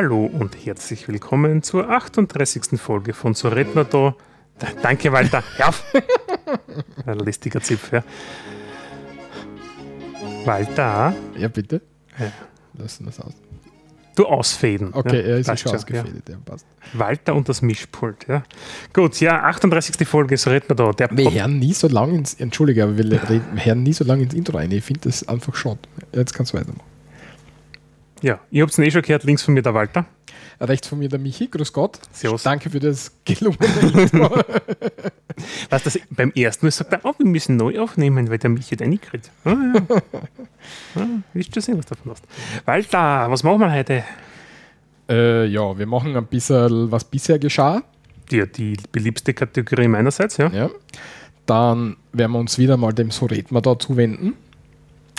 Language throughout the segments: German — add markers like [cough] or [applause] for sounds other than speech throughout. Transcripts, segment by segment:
Hallo und herzlich willkommen zur 38. Folge von So Redner da. Danke, Walter. Ja. [laughs] Ein listiger Zipf, ja. Walter. Ja, bitte. Ja. Lassen wir es aus. Du ausfäden. Okay, er ist schon ausgefädelt, ja. passt. Walter und das Mischpult, ja. Gut, ja, 38. Folge, so redet man da. Der Wir Pod- hören nie so lange ins, Entschuldige, aber wir reden, wir hören nie so lange ins Intro rein. Ich finde das einfach schade. Jetzt kannst du weitermachen. Ja, ihr habt es eh schon gehört, links von mir der Walter. Rechts von mir der Michi, grüß Gott. Servus. Danke für das gelungene Intro. [laughs] Weißt du, beim ersten Mal sagt er, oh, wir müssen neu aufnehmen, weil der Michi hat reingekriegt. Ah, ja. ah, willst du sehen, was du davon hast? Walter, was machen wir heute? äh, ja, wir machen ein bisschen, was bisher geschah. Ja, die beliebste Kategorie meinerseits, ja. Ja. Dann werden wir uns wieder mal dem So reden wir da zuwenden.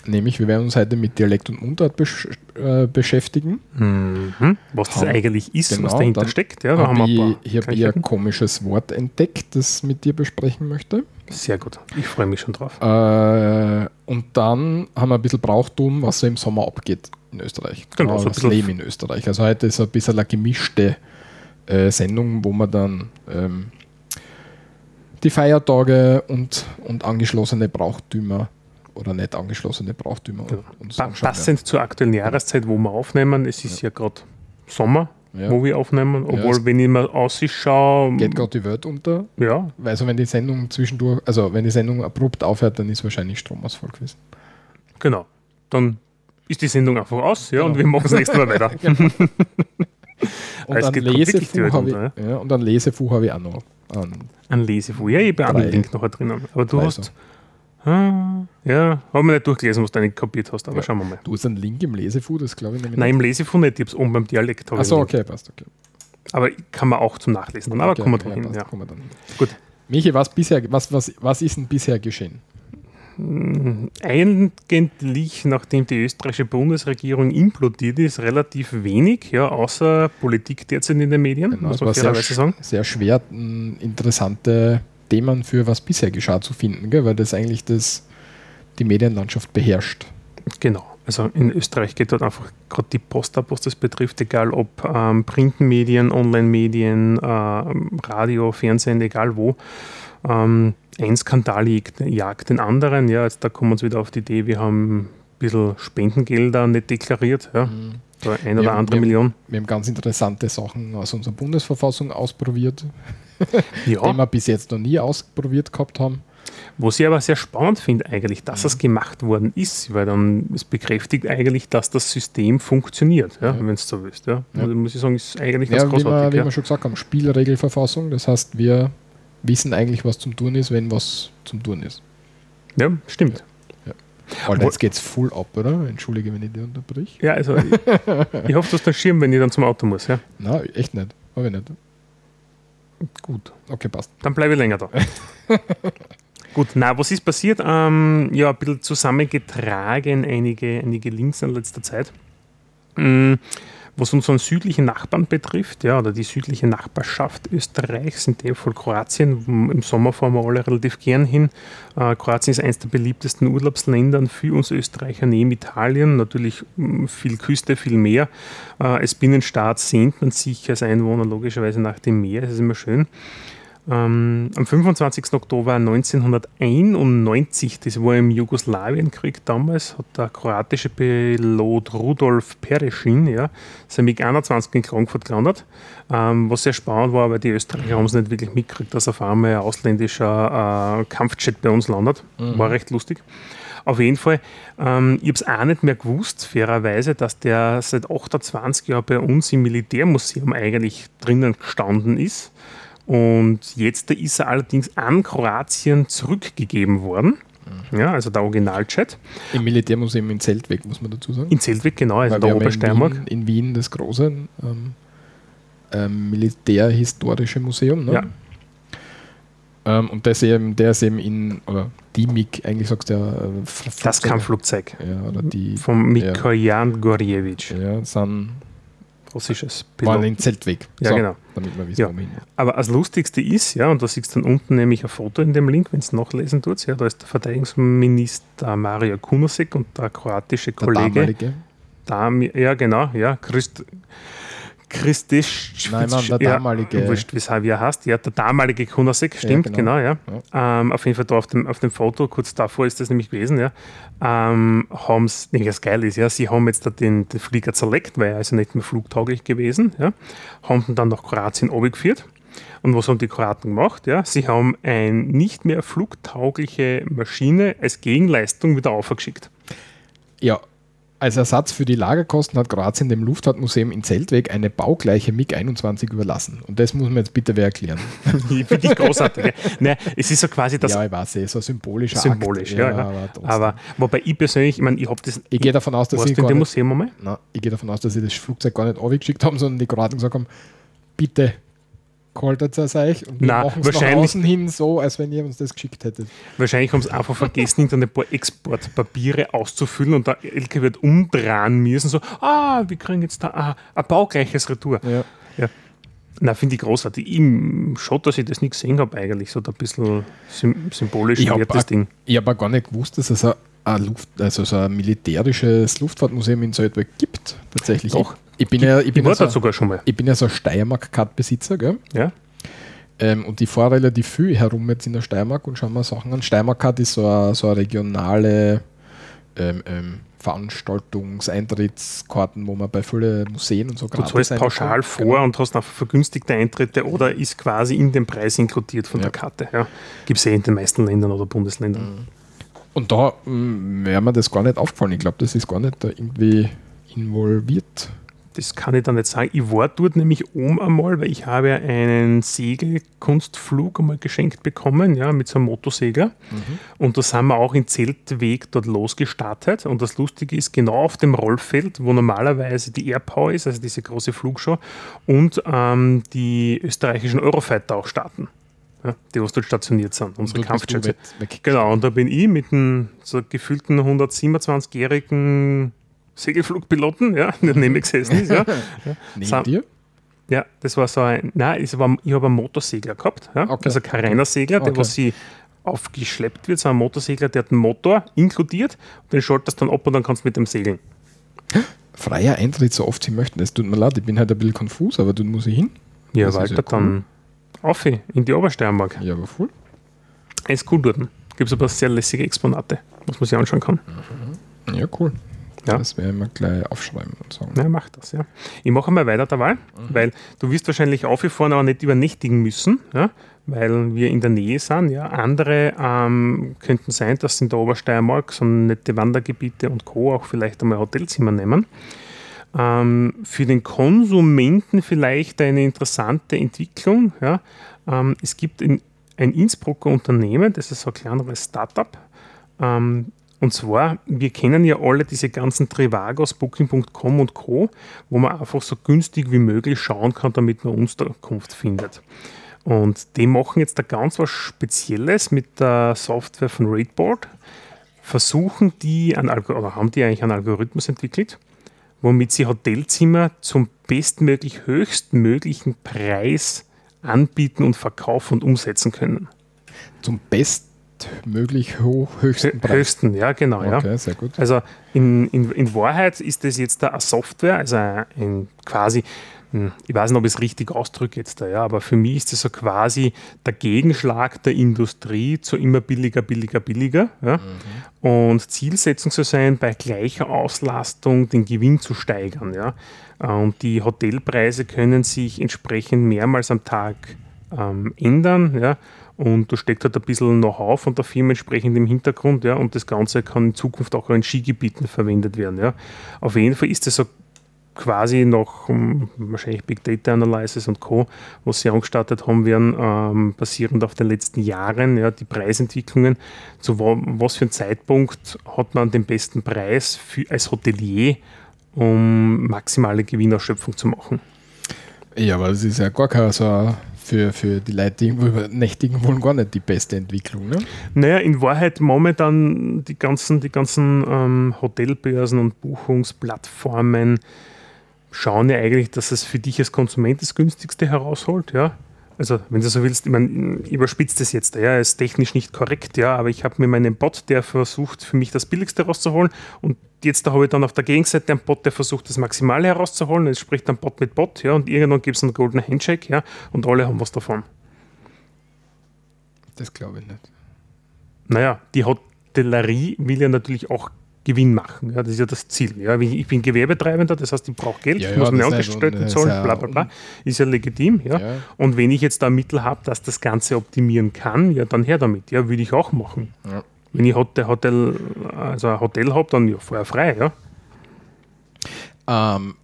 Nämlich, wir werden uns heute mit Dialekt und Mundart besch äh, beschäftigen. Mhm. Was das Haben- eigentlich ist, was genau, dahinter dann steckt. Ja, da Hab ein ich ich habe ein Kleinigkeiten. komisches Wort entdeckt, das mit dir besprechen möchte. Sehr gut. Ich freue mich schon drauf. Äh, und dann haben wir ein bisschen Brauchtum, was so im Sommer abgeht in Österreich. Genau, Genau, so ein das Leben in Österreich. Also heute ist ein bisschen eine gemischte äh, Sendung, wo man dann ähm, die Feiertage und, und angeschlossene Brauchtümer oder nicht angeschlossene Brauchtümer Ja. uns anschauen passend zur aktuellen Jahreszeit, wo wir aufnehmen. Es ist ja, gerade Sommer, Ja. wo wir aufnehmen. Obwohl, es- wenn ich mal ausschaue. Geht gerade die Welt unter. ja, Also wenn die Sendung zwischendurch, also wenn die Sendung abrupt aufhört, dann ist wahrscheinlich Stromausfall gewesen. genau. Dann ist die Sendung einfach aus, ja, und Genau. wir machen das nächste Mal weiter. [laughs] [laughs] Und wirklich die Lesefuch Welt habe ich, unter, ja, und habe ich auch noch. An, Ein Lesefuhr. Ja, ich habe einen Drei. Link noch drinnen. Aber du hast. Ah, ja, haben wir nicht durchgelesen, was du nicht kopiert hast, aber Ja. schauen wir mal. Du hast einen Link im Lesefuh, das glaube ich nämlich Nein, im Lesefuhr nicht, ich habe es oben beim Dialekt. habe Achso, okay, passt, okay. Aber kann man auch zum Nachlesen dann. Aber okay, kommen wir okay, dahin. Ja. kommen wir dann hin. Gut. Michi, was, bisher, was, was, was ist denn bisher geschehen? Eigentlich, nachdem die österreichische Bundesregierung implodiert ist, relativ wenig, ja, außer Politik derzeit in den Medien, Genau, muss man fairerweise sagen. sehr schwer, m, interessante Themen für was bisher geschah zu finden, gell? weil das eigentlich das, die Medienlandschaft beherrscht. Genau. Also in Österreich geht dort einfach gerade die Post ab, was das betrifft, egal ob ähm, Printmedien, Online-Medien, ähm, Radio, Fernsehen, egal wo. Ähm, ein Skandal jagt, jagt den anderen. Ja, jetzt da kommen wir uns wieder auf die Idee, wir haben ein bisschen Spendengelder nicht deklariert. Ja, da ein oder Ja, andere ja. Million. Wir haben ganz interessante Sachen aus unserer Bundesverfassung ausprobiert, die Ja, [laughs] wir bis jetzt noch nie ausprobiert gehabt haben. was ich aber sehr spannend finde eigentlich, dass das gemacht worden ist, weil dann es bekräftigt eigentlich, dass das System funktioniert, ja, Ja. wenn es so willst. Ja. Also muss ich sagen, ist eigentlich ganz wie wir, großartig. wie ja. wir schon gesagt haben, Spielregelverfassung. Das heißt, wir wissen eigentlich, was zum Tun ist, wenn was zum Tun ist. ja, stimmt. Alter, Obwohl- jetzt geht's full ab, oder? Entschuldige, wenn ich dir unterbrich. Ja, also ich, ich hoffe, du hast einen Schirm, wenn ich dann zum Auto muss. Ja? [laughs] Na, echt nicht. Habe ich nicht. Gut, Okay, passt. dann bleibe ich länger da. [laughs] Gut, na, was ist passiert? Ähm, ja, ein bisschen zusammengetragen, einige, einige Links in letzter Zeit. Mm, Was unseren südlichen Nachbarn betrifft, ja, oder die südliche Nachbarschaft Österreichs, in dem Fall Kroatien, im Sommer fahren wir alle relativ gern hin. Äh, Kroatien ist eines der beliebtesten Urlaubsländer für uns Österreicher neben Italien. Natürlich mm, viel Küste, viel Meer. Äh, als Binnenstaat sehnt man sich als Einwohner logischerweise nach dem Meer. Das ist immer schön. Ähm, am 25. Oktober 1991, das war im Jugoslawienkrieg damals, hat der kroatische Pilot Rudolf Pereschin ja, sein MiG-21 in Frankfurt gelandet. Ähm, was sehr spannend war, weil die Österreicher haben es nicht wirklich mitgekriegt, dass auf einmal ein ausländischer äh, Kampfjet bei uns landet. War recht lustig. Auf jeden Fall, ähm, ich habe es auch nicht mehr gewusst, fairerweise, dass der seit 28 Jahren bei uns im Militärmuseum eigentlich drinnen gestanden ist. Und jetzt ist er allerdings an Kroatien zurückgegeben worden. Ja, also der Originaljet. Im Militärmuseum in Zeltweg, muss man dazu sagen. In Zeltweg, genau, also Weil der Obersteiermark. In Wien, in Wien das große ähm, ähm, Militärhistorische Museum. Ne? Ja. Ähm, und das eben, der ist eben in, oder die MiG, eigentlich sagst du ja, äh, Das. Kampfflugzeug Ja, oder die von Mikojan Gorjewitsch. ja, sind russisches War ein Zeltweg. Ja, genau. Damit wir wissen, Ja. wo wir hin. Aber das Lustigste ist, ja, und da siehst du dann unten nämlich ein Foto in dem Link, wenn es nachlesen tut, ja, da ist der Verteidigungsminister Mario Kunasek und der kroatische Der Kollege, damalige. Dami- ja genau, ja, Christ, Christisch, Nein, Mann, der ja, damalige. wurscht, weshalb wie er heißt, ja, der damalige Kunasek, stimmt, genau. genau, ja. Ähm, auf jeden Fall da auf dem, auf dem Foto, kurz davor ist das nämlich gewesen, ja, ähm, haben es, nee, das geil ist, ja, sie haben jetzt da den, den Flieger zerlegt, weil er also nicht mehr flugtauglich gewesen, ja, haben ihn dann nach Kroatien geführt. Und was haben die Kroaten gemacht? Ja, sie haben eine nicht mehr flugtaugliche Maschine als Gegenleistung wieder aufgeschickt. Ja, als Ersatz für die Lagerkosten hat Kroatien dem Luftfahrtmuseum in Zeltweg eine baugleiche MiG-21 überlassen. Und das muss man jetzt bitte wer erklären. Finde [laughs] ich großartig. Nein, es ist so quasi das ja, ich weiß, es ist so ein symbolischer symbolisch. Akt. Ja, ja. aber. Aber wobei ich persönlich, ich meine, ich habe das. ich gehe davon aus, dass sie in dem Museum einmal? ich gehe davon aus, dass sie das Flugzeug gar nicht aufgeschickt haben, sondern die Kroaten gesagt haben, bitte haltet es euch und wir Na, machen es nach wahrscheinlich- außen hin so, als wenn ihr uns das geschickt hättet. Wahrscheinlich haben sie einfach vergessen, hinter ein paar Exportpapiere auszufüllen und der LKW wird umdrehen müssen. So, ah, wir kriegen jetzt da ah, ein baugleiches Retour. Ja. Na, finde ich großartig. Ich, schon, dass ich das nicht gesehen habe, eigentlich. So ein bisschen sym symbolisch Ich wertes auch- Ding. Ich habe gar nicht gewusst, dass es ein, ein, Luft, also so ein militärisches Luftfahrtmuseum in Salzburg gibt. Tatsächlich. Doch. Ich bin ja, ich Ich bin war ja, so, sogar schon mal. ich bin ja so ein Steiermark-Card-Besitzer, gell? Ja? Ähm, und ich fahre relativ viel herum jetzt in der Steiermark und schaue mir Sachen an. Steiermark-Card ist so eine, so eine regionale ähm, ähm, Veranstaltungs-Eintrittskarten, wo man bei vielen Museen und so Du gratis zahlst pauschal vor Genau. und hast einfach vergünstigte Eintritte oder ist quasi in den Preis inkludiert von Ja. der Karte. Ja. Gibt es eh in den meisten Ländern oder Bundesländern. Mhm. Und da mm, wäre mir das gar nicht aufgefallen. Ich glaube, das ist gar nicht da irgendwie involviert. Das kann ich dann nicht sagen. Ich war dort nämlich oben einmal, weil ich habe einen Segelkunstflug einmal geschenkt bekommen, ja, mit so einem Motosegler. Und da sind wir auch in Zeltweg dort losgestartet. Und das Lustige ist, genau auf dem Rollfeld, wo normalerweise die Airpower ist, also diese große Flugshow, und ähm, die österreichischen Eurofighter auch starten. Ja, die, was dort stationiert sind, unsere Kampfjets. Genau, und da bin ich mit einem so gefühlten 127-jährigen Segelflugpiloten, ja, [laughs] der neben mir gesessen ist, ja. [laughs] Neben dir? Ja, das war so ein, nein, es war, ich habe einen Motorsegler gehabt, ja. Okay. also kein reiner Segler, der Okay. was sie aufgeschleppt wird, so ein Motorsegler, der hat einen Motor inkludiert, den schaltest dann ab und dann kannst du mit dem segeln. [gasps] Freier Eintritt, so oft sie möchten. Es tut mir leid, ich bin halt ein bisschen konfus, aber dort muss ich hin. Ja, Das weiter ja cool. dann auf in die Obersteiermark. Ja, aber voll. Ist cool dort. Gibt es aber sehr lässige Exponate, was man sich anschauen kann. Ja, cool. Ja. Das werden wir gleich aufschreiben und sagen. Ja, mach das, ja. Ich mache mal weiter dabei, weil du wirst wahrscheinlich aufgefahren, aber nicht übernächtigen müssen, ja, weil wir in der Nähe sind. Ja. Andere ähm, könnten sein, dass sie in der Obersteiermark so nette Wandergebiete und Co. auch vielleicht einmal Hotelzimmer nehmen. Ähm, für den Konsumenten vielleicht eine interessante Entwicklung. Ja. Ähm, es gibt in, ein Innsbrucker Unternehmen, das ist so ein kleineres Startup, ähm, und zwar, wir kennen ja alle diese ganzen Trivagos, Booking.com und Co., wo man einfach so günstig wie möglich schauen kann, damit man Unterkunft findet. Und die machen jetzt da ganz was Spezielles mit der Software von Raidboard. Versuchen die, einen oder haben die eigentlich einen Algorithmus entwickelt, womit sie Hotelzimmer zum bestmöglich höchstmöglichen Preis anbieten und verkaufen und umsetzen können. Zum bestmöglich hoch, höchsten Hö- Preis. Höchsten, ja, genau. ja. Okay, sehr gut. Also in, in, in Wahrheit ist das jetzt da eine Software, also ein quasi, hm, ich weiß nicht, ob ich es richtig ausdrücke jetzt da, ja, aber für mich ist das so quasi der Gegenschlag der Industrie zu immer billiger, billiger, billiger. Ja? Und Zielsetzung soll sein, bei gleicher Auslastung den Gewinn zu steigern. Ja? Und die Hotelpreise können sich entsprechend mehrmals am Tag ähm, ändern. Ja? Und da steckt halt ein bisschen Know-how von der Firma entsprechend im Hintergrund. Ja? Und das Ganze kann in Zukunft auch in Skigebieten verwendet werden. Ja? Auf jeden Fall ist das so quasi noch um, wahrscheinlich Big Data Analysis und Co., was sie angestartet haben werden, ähm, basierend auf den letzten Jahren, ja, die Preisentwicklungen, zu wa was für einem Zeitpunkt hat man den besten Preis für, als Hotelier, um maximale Gewinnausschöpfung zu machen. Ja, aber das ist ja gar kein so für, für die Leute, die übernächtigen wollen, gar nicht die beste Entwicklung. Ne? Naja, in Wahrheit momentan die ganzen, die ganzen ähm, Hotelbörsen und Buchungsplattformen schauen ja eigentlich, dass es für dich als Konsument das günstigste herausholt, ja. Also, wenn du so willst, ich, mein, ich überspitze das jetzt, ja, ist technisch nicht korrekt, ja, aber ich habe mir meinen Bot, der versucht, für mich das Billigste rauszuholen und jetzt da habe ich dann auf der Gegenseite einen Bot, der versucht, das Maximale herauszuholen, es spricht dann Bot mit Bot, ja, und irgendwann gibt es einen Golden Handshake, ja, und alle haben was davon. Das glaube ich nicht. Naja, die Hotellerie will ja natürlich auch Gewinn machen. Ja, das ist ja das Ziel. Ja, ich bin Gewerbetreibender, das heißt, ich brauche Geld, Ja, ich ja, muss ist Angestellten zahlen, bla ja- bla bla. Ist ja legitim. Ja. Ja. Und wenn ich jetzt da Mittel habe, dass das Ganze optimieren kann, ja, dann her damit. Ja, würde ich auch machen. Ja. Wenn ich Hotel, Hotel, also ein Hotel habe, dann ja, vorher frei. Ja. Ähm,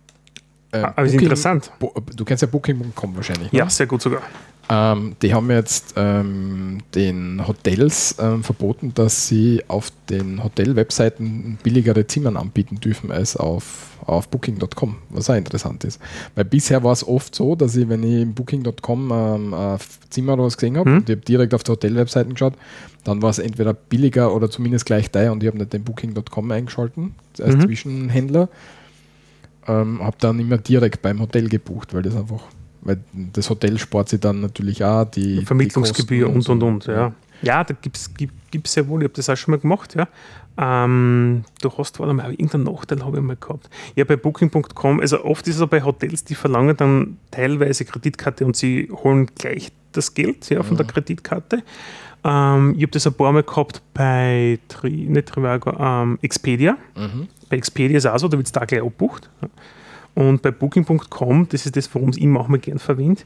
äh, Aber ist Booking- interessant. Bo du kennst ja Booking.com wahrscheinlich. Ja, ne? sehr gut sogar. Ähm, die haben jetzt ähm, den Hotels ähm, verboten, dass sie auf den Hotel-Webseiten billigere Zimmern anbieten dürfen als auf, auf Booking.com, was auch interessant ist. Weil bisher war es oft so, dass ich, wenn ich im Booking.com ähm, ein Zimmer oder was gesehen habe und ich habe direkt auf die Hotel-Webseiten geschaut, dann war es entweder billiger oder zumindest gleich teuer und ich habe nicht den Booking.com eingeschalten als Mhm. Zwischenhändler. Ähm, habe dann immer direkt beim Hotel gebucht, weil das einfach, weil das Hotel spart sich dann natürlich auch die Vermittlungsgebühr die und Kosten und und. Ja, ja da gibt es gibt's ja wohl, ich habe das auch schon mal gemacht. Ja. Ähm, du hast, warte mal, irgendeinen Nachteil habe ich mal gehabt. Ja, bei Booking.com, also oft ist es bei Hotels, die verlangen dann teilweise Kreditkarte und sie holen gleich das Geld ja, von der Kreditkarte. Ähm, ich habe das ein paar Mal gehabt bei Tri, nicht Trivago, ähm, Expedia. Mhm. Bei Expedia ist es auch so, da wird es da gleich abbucht. Und bei Booking.com, das ist das, worum es ich manchmal gern verwende,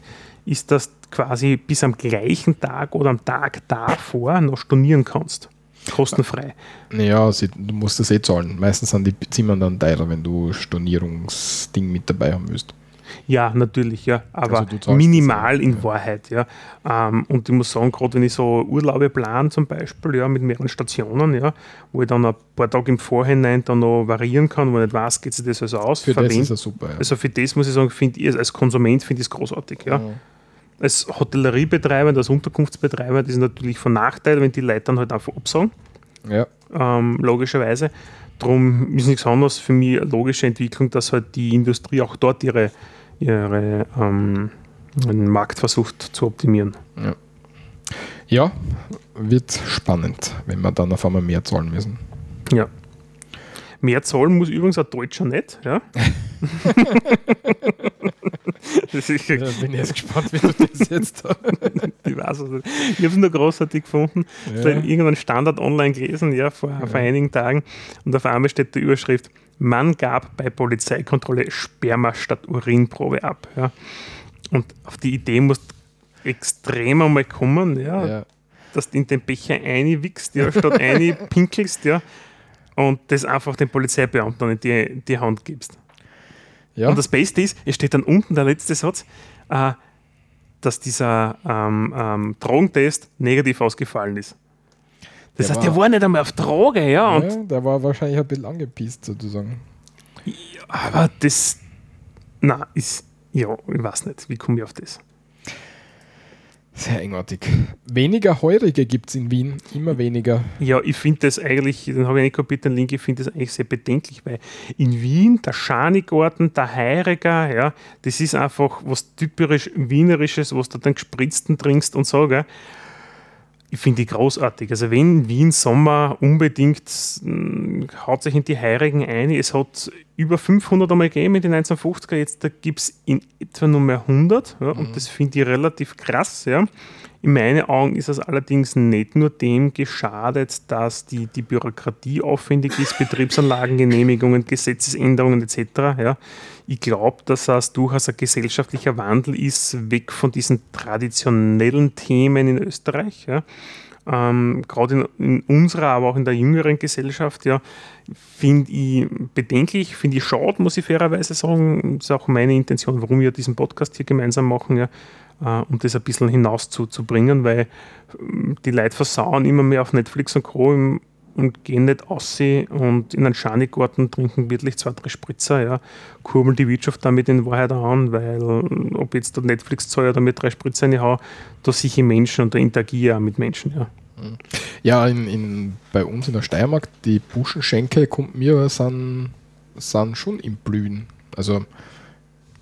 ist, dass du quasi bis am gleichen Tag oder am Tag davor noch stornieren kannst. Kostenfrei. Naja, du musst das eh zahlen. Meistens sind die Zimmer dann teurer, wenn du Stornierungsding mit dabei haben willst. Ja, natürlich, ja. Aber Also minimal das ja, in ja. Wahrheit, ja. Ähm, und ich muss sagen, gerade wenn ich so Urlaube plane, zum Beispiel, ja, mit mehreren Stationen, ja, wo ich dann ein paar Tage im Vorhinein dann noch variieren kann, wo ich nicht weiß, geht sich das also aus, Für das verwende ist er super. Ja. Also für das muss ich sagen, finde ich, als Konsument finde ich es großartig. Ja. Als Hotelleriebetreiber, als Unterkunftsbetreiber, das ist natürlich von Nachteil, wenn die Leute dann halt einfach absagen, ja. ähm, logischerweise. Darum ist nichts anderes für mich eine logische Entwicklung, dass halt die Industrie auch dort ihre, ihre ähm, den Markt versucht zu optimieren. ja, wird spannend, wenn wir dann auf einmal mehr zahlen müssen. Ja. Mehr zahlen muss übrigens ein Deutscher nicht. Ja. [laughs] das ist, Ja, bin jetzt gespannt, wie du das jetzt [laughs] Ich weiß es nicht. Ich habe es nur großartig gefunden. Ich habe irgendeinen Standard online gelesen, ja, vor, vor einigen Tagen. Und auf einmal steht die Überschrift: Mann gab bei Polizeikontrolle Sperma statt Urinprobe ab. Ja. Und auf die Idee muss extrem einmal kommen, ja, ja. dass du in den Becher einwichst, ja, statt [laughs] pinkelst, ja. Und das einfach den Polizeibeamten in die, die Hand gibst. ja. Und das Beste ist, es steht dann unten der letzte Satz, äh, dass dieser ähm, ähm, Drogentest negativ ausgefallen ist. Das Der heißt, der war- war nicht einmal auf Droge, ja, ja, der war wahrscheinlich ein bisschen angepisst sozusagen. aber das, na, ist, ja, ich weiß nicht, wie komme ich auf das? Sehr eigenartig. Weniger Heurige gibt es in Wien, immer weniger. Ja, ich finde das eigentlich, den habe ich nicht kapiert, den Link, ich finde das eigentlich sehr bedenklich, weil in Wien, der Schanigarten, der Heiriger, ja, das ist einfach was typisch Wienerisches, was du dann gespritzten trinkst und so, gell. Ich finde die großartig. Also wenn Wien Sommer unbedingt mh, haut sich in die Heirigen ein. Es hat über 500 einmal gegeben in den 1950er, jetzt gibt es in etwa nur mehr 100 ja, und das finde ich relativ krass. Ja. In meinen Augen ist es allerdings nicht nur dem geschadet, dass die, die Bürokratie aufwendig ist, [laughs] Betriebsanlagengenehmigungen, Gesetzesänderungen etc. Ja. Ich glaube, dass das durchaus ein gesellschaftlicher Wandel ist, weg von diesen traditionellen Themen in Österreich. Ja. Ähm, Gerade in, in unserer, aber auch in der jüngeren Gesellschaft, ja, finde ich bedenklich, finde ich schade, muss ich fairerweise sagen. Das ist auch meine Intention, warum wir diesen Podcast hier gemeinsam machen, ja, äh, um das ein bisschen hinaus zu, zu bringen, weil ähm, die Leute versauen immer mehr auf Netflix und Co. Im, und gehen nicht aussehen und in einen Schanigarten trinken wirklich zwei, drei Spritzer, ja, kurbeln die Wirtschaft damit in Wahrheit an, weil ob jetzt der Netflix zahle oder mit drei Spritzer reinhau, da sehe ich Menschen und da interagiere auch mit Menschen, ja. Ja, in, in, bei uns in der Steiermark, die Buschenschenke, kommt mir, sind, sind schon im Blühen. Also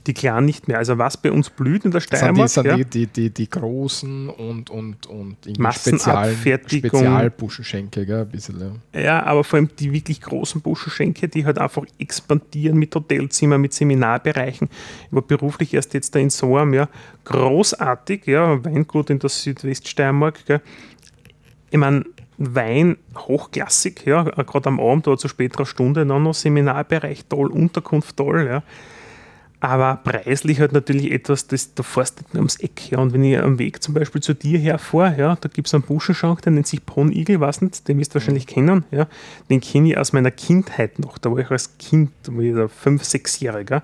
die Kleinen nicht mehr. Also was bei uns blüht in der Das sind, die, Steiermark, sind ja, die, die, die, großen und, und, und. Spezialbuschenschenke, gell, ein bisschen, ja. ja, aber vor allem die wirklich großen Buschenschenke, die halt einfach expandieren mit Hotelzimmer, mit Seminarbereichen. Ich war beruflich erst jetzt da in Soam, ja, großartig, ja, Weingut in der Südweststeiermark, gell. Ich meine, Wein hochklassig, ja, gerade am Abend oder zu späterer Stunde dann noch Seminarbereich toll, Unterkunft toll, ja. Aber preislich halt natürlich etwas, das da fährst du nicht mehr ums Eck. Ja. Und wenn ich am Weg zum Beispiel zu dir herfahre, ja, da gibt es einen Buschenschank, der nennt sich Pon Igel, weiß nicht, den wirst du wahrscheinlich kennen. Ja. Den kenne ich aus meiner Kindheit noch. Da war ich als Kind, da war ich da fünf, sechsjähriger.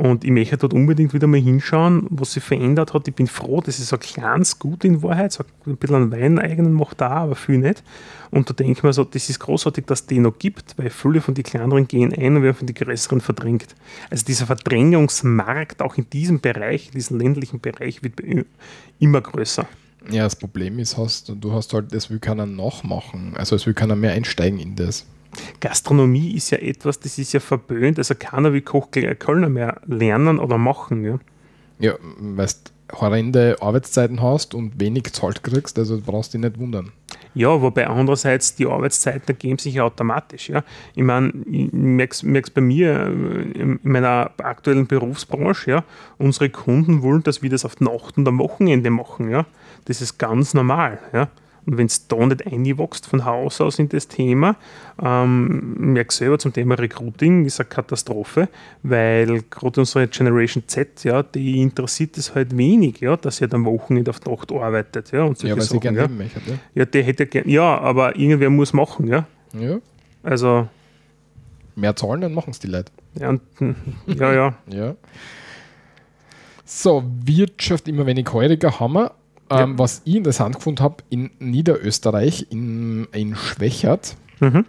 Und ich möchte dort unbedingt wieder mal hinschauen, was sich verändert hat. Ich bin froh, das ist ein kleines Gut in Wahrheit. So ein bisschen an Wein eigenen macht da, aber viel nicht. Und da denke ich mir so, das ist großartig, dass es den noch gibt, weil viele von den kleineren gehen ein und werden von den größeren verdrängt. Also dieser Verdrängungsmarkt auch in diesem Bereich, in diesem ländlichen Bereich, wird immer größer. Ja, das Problem ist, hast, du hast halt, es will keiner nachmachen. Also es will keiner mehr einsteigen in das. Gastronomie ist ja etwas, das ist ja verböhnt, also keiner will Koch Kölner mehr lernen oder machen. Ja. Ja, weil du horrende Arbeitszeiten hast und wenig zahlt kriegst, also brauchst du dich nicht wundern. Ja, wobei andererseits die Arbeitszeiten ergeben sich ja automatisch. Ja. Ich meine, ich merke es bei mir äh, in meiner aktuellen Berufsbranche, ja, unsere Kunden wollen, dass wir das auf Nacht und am Wochenende machen. Ja. Das ist ganz normal. Ja. Wenn es da nicht einwächst von Haus aus in das Thema, ähm, merke selber zum Thema Recruiting, ist eine Katastrophe, weil gerade unsere Generation Z, ja, die interessiert es halt wenig, ja, dass sie halt am Wochenende auf Nacht arbeitet. Ja, und Ja, weil sie Sachen, gerne ja. leben möchten. Ja. ja, der hätte gern, ja, aber irgendwer muss machen, ja. ja. Also, Mehr zahlen, dann machen es die Leute. ja, und, hm, ja, ja. [laughs] Ja. So, Wirtschaft immer wenig heuriger haben wir. Ähm, Ja. Was ich interessant gefunden habe, in Niederösterreich, in, in Schwächert, Mhm.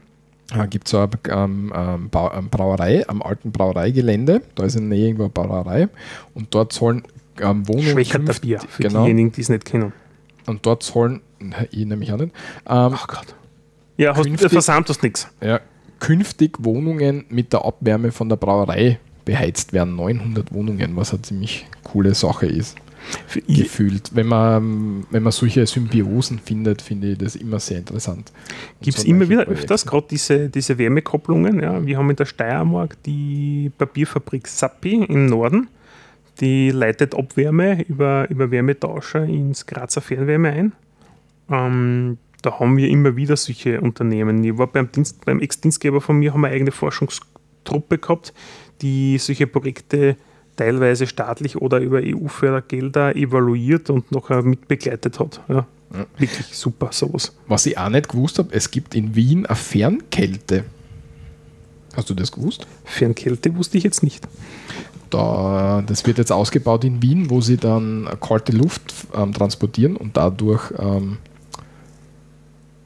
gibt es so eine ähm, ähm, ähm, Brauerei am alten Brauereigelände. Da ist in der Nähe irgendwo eine Brauerei. Und dort sollen ähm, Wohnungen. Schwächerter Bier, für genau. diejenigen, die es nicht kennen. Und dort sollen, ich nämlich auch nicht, ähm, Ach Gott. Ja, hast, Künftig- versammelt hast nichts. ja, künftig Wohnungen mit der Abwärme von der Brauerei beheizt werden. 900 Wohnungen, was eine ziemlich coole Sache ist. Gefühlt. Wenn man, wenn man solche Symbiosen findet, finde ich das immer sehr interessant. Gibt es so immer wieder Projekte. öfters, gerade diese, diese Wärmekopplungen. Ja. Wir haben in der Steiermark die Papierfabrik Sappi im Norden. Die leitet Abwärme über, über Wärmetauscher ins Grazer Fernwärme ein. Ähm, da haben wir immer wieder solche Unternehmen. Ich war beim, Dienst, beim Ex-Dienstgeber von mir, haben wir eine eigene Forschungstruppe gehabt, die solche Projekte teilweise staatlich oder über EU-Fördergelder evaluiert und noch mitbegleitet hat. Ja. Ja. Wirklich super, sowas. Was ich auch nicht gewusst habe, es gibt in Wien eine Fernkälte. Hast du das gewusst? Fernkälte wusste ich jetzt nicht. Da, das wird jetzt ausgebaut in Wien, wo sie dann kalte Luft ähm, transportieren und dadurch ähm,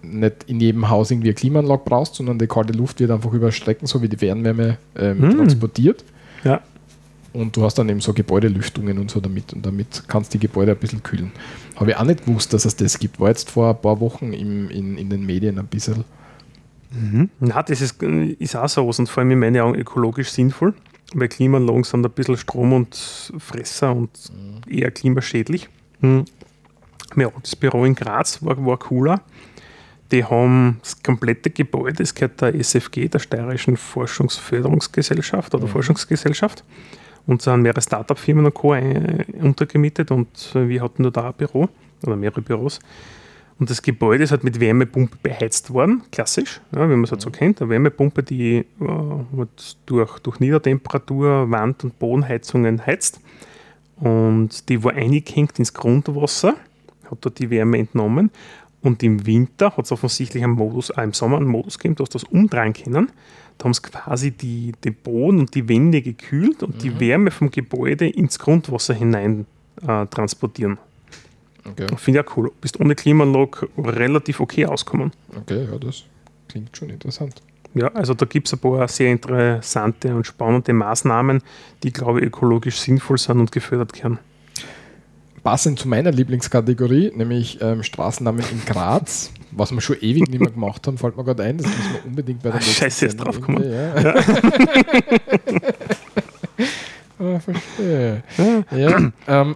nicht in jedem Haus irgendwie eine Klimaanlage brauchst, sondern die kalte Luft wird einfach über Strecken, so wie die Fernwärme, ähm, Hm. transportiert. Ja, Und du hast dann eben so Gebäudelüftungen und so damit und damit kannst die Gebäude ein bisschen kühlen. Habe ich auch nicht gewusst, dass es das gibt. War jetzt vor ein paar Wochen im, in, in den Medien ein bisschen. Na, das ist, ist auch sowas und vor allem in meinen Augen ökologisch sinnvoll, weil Klimaanlagen sind ein bisschen Strom und Fresser und eher klimaschädlich. Hm. Mein altes Büro in Graz war, war cooler. Die haben das komplette Gebäude, das gehört der SFG, der Steirischen Forschungsförderungsgesellschaft oder Forschungsgesellschaft. Und sind mehrere Startup-Firmen und Co. ein- untergemietet und wir hatten nur da ein Büro oder mehrere Büros. Und das Gebäude ist halt mit Wärmepumpe beheizt worden, klassisch, ja, wie man es halt so kennt. Eine Wärmepumpe, die äh, halt durch, durch Niedertemperatur, Wand- und Bodenheizungen heizt. Und die war eingehängt ins Grundwasser, hat dort die Wärme entnommen. Und im Winter hat es offensichtlich einen Modus, auch im Sommer einen Modus gegeben, du hast das umdrehen können. Da haben sie quasi die, den Boden und die Wände gekühlt und die Wärme vom Gebäude ins Grundwasser hinein äh, transportieren. Okay, Finde ich auch cool. Bist ohne Klimaanlage relativ okay auskommen. okay ja, das klingt schon interessant. Ja, also da gibt es ein paar sehr interessante und spannende Maßnahmen, die, glaube ich, ökologisch sinnvoll sind und gefördert werden. Passend zu meiner Lieblingskategorie, nämlich ähm, Straßennamen in Graz, was wir schon ewig nicht mehr gemacht haben, fällt mir gerade ein, das müssen wir unbedingt bei der Ah, scheiße, ist Sendung draufgekommen. irgendwie, Ja. [laughs] Ah, verstehe. ja, ähm,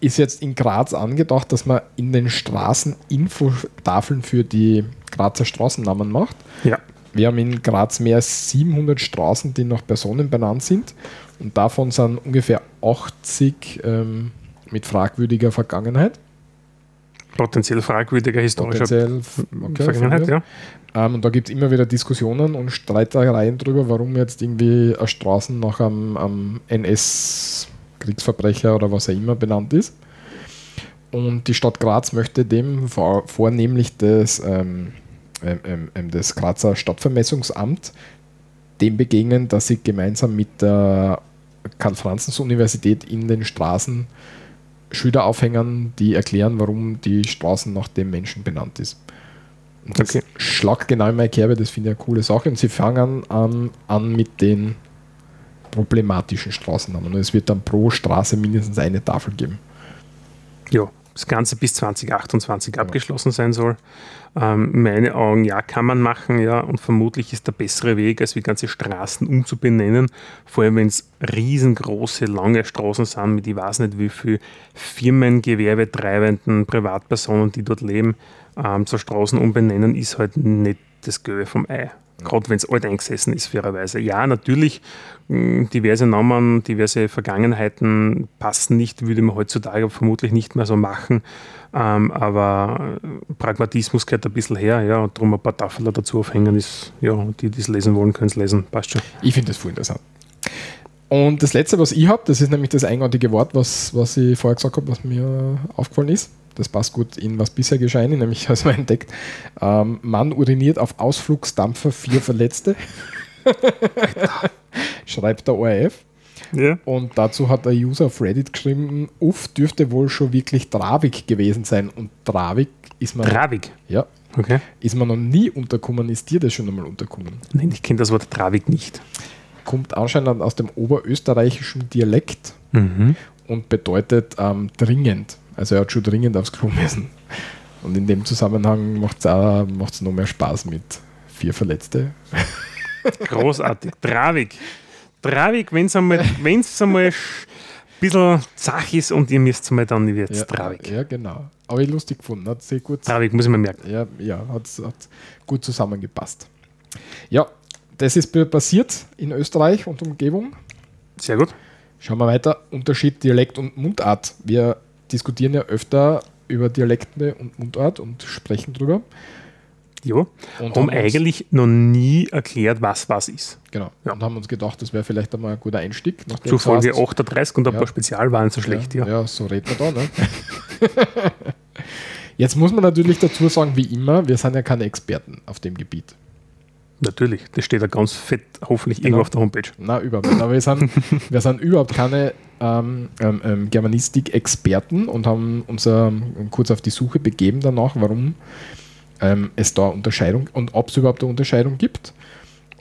ist jetzt in Graz angedacht, dass man in den Straßen Infotafeln für die Grazer Straßennamen macht. Ja. Wir haben in Graz mehr als 700 Straßen, die nach Personen benannt sind. Und davon sind ungefähr 80 ähm, mit fragwürdiger Vergangenheit. Potenziell fragwürdiger historischer Potenziell, okay, Vergangenheit, ja. Ähm, und da gibt es immer wieder Diskussionen und Streitereien darüber, warum jetzt irgendwie eine Straßen nach einem, einem NS-Kriegsverbrecher oder was auch immer benannt ist. Und die Stadt Graz möchte dem vor, vornehmlich das, ähm, ähm, ähm, das Grazer Stadtvermessungsamt dem begegnen, dass sie gemeinsam mit der Karl-Franzens-Universität in den Straßen Schilder aufhängen, die erklären, warum die Straßen nach dem Menschen benannt ist. Und das Okay. schlagt genau in meine Kerbe, das finde ich eine coole Sache. Und sie fangen an, an mit den problematischen Straßennamen. Und es wird dann pro Straße mindestens eine Tafel geben. ja, das Ganze bis 2028 abgeschlossen sein soll. Ähm, in meinen Augen, ja, kann man machen, ja, und vermutlich ist der bessere Weg, als wie ganze Straßen umzubenennen, vor allem wenn es riesengroße, lange Straßen sind mit ich weiß nicht wie viel Firmen, Gewerbetreibenden, Privatpersonen, die dort leben, ähm, zur Straßen umbenennen, ist halt nicht das Gelbe vom Ei. Gerade wenn es alt eingesessen ist, fairerweise. Ja, natürlich, diverse Namen, diverse Vergangenheiten passen nicht, würde man heutzutage vermutlich nicht mehr so machen. Ähm, aber äh, Pragmatismus gehört ein bisschen her, ja, und darum ein paar Tafeln dazu aufhängen ist, ja, die, die es lesen wollen, können es lesen, passt schon. Ich finde das voll interessant. Und das letzte, was ich habe, das ist nämlich das eigenartige Wort, was, was ich vorher gesagt habe, was mir aufgefallen ist. Das passt gut in was bisher geschehen, nämlich [laughs] als man entdeckt. Ähm, Mann uriniert auf Ausflugsdampfer, vier Verletzte. Schreibt der ORF. Ja. Und dazu hat ein User auf Reddit geschrieben, uff, dürfte wohl schon wirklich Travik gewesen sein. Und Travik ist man, Travik, ja, okay. ist man noch nie unterkommen, ist dir das schon einmal unterkommen? Nein, ich kenne das Wort Travik nicht. Kommt anscheinend aus dem oberösterreichischen Dialekt Mhm. und bedeutet ähm, dringend. Also er hat schon dringend aufs Klo müssen. Und in dem Zusammenhang macht es macht's noch mehr Spaß mit vier Verletzte. Großartig. Travik. Travik, wenn es einmal, wenn's einmal ein bisschen zach ist und ihr müsst mal dann wird es Travik. ja, genau. Aber ich lustig gefunden. Hat sehr gut, Travik, muss ich mir merken. ja, ja, hat, hat gut zusammengepasst. Ja, das ist passiert in Österreich und Umgebung. Sehr gut. Schauen wir weiter. Unterschied Dialekt und Mundart. Wir diskutieren ja öfter über Dialekte und Mundart und sprechen drüber. Ja. Und haben haben eigentlich noch nie erklärt, was was ist. Genau. Ja. Und haben uns gedacht, das wäre vielleicht einmal ein guter Einstieg. Zu Folge hast- 38 und ein Ja. paar Spezialwahlen so schlecht, ja. Ja, so reden wir da. Ne? [laughs] Jetzt muss man natürlich dazu sagen, wie immer, wir sind ja keine Experten auf dem Gebiet. Natürlich. Das steht da ganz fett, hoffentlich Genau. irgendwo auf der Homepage. Na, überhaupt nicht. Aber wir sind, [laughs] wir sind überhaupt keine ähm, ähm, ähm, Germanistik-Experten und haben uns ähm, kurz auf die Suche begeben danach, warum ähm, es da Unterscheidung und ob es überhaupt eine Unterscheidung gibt.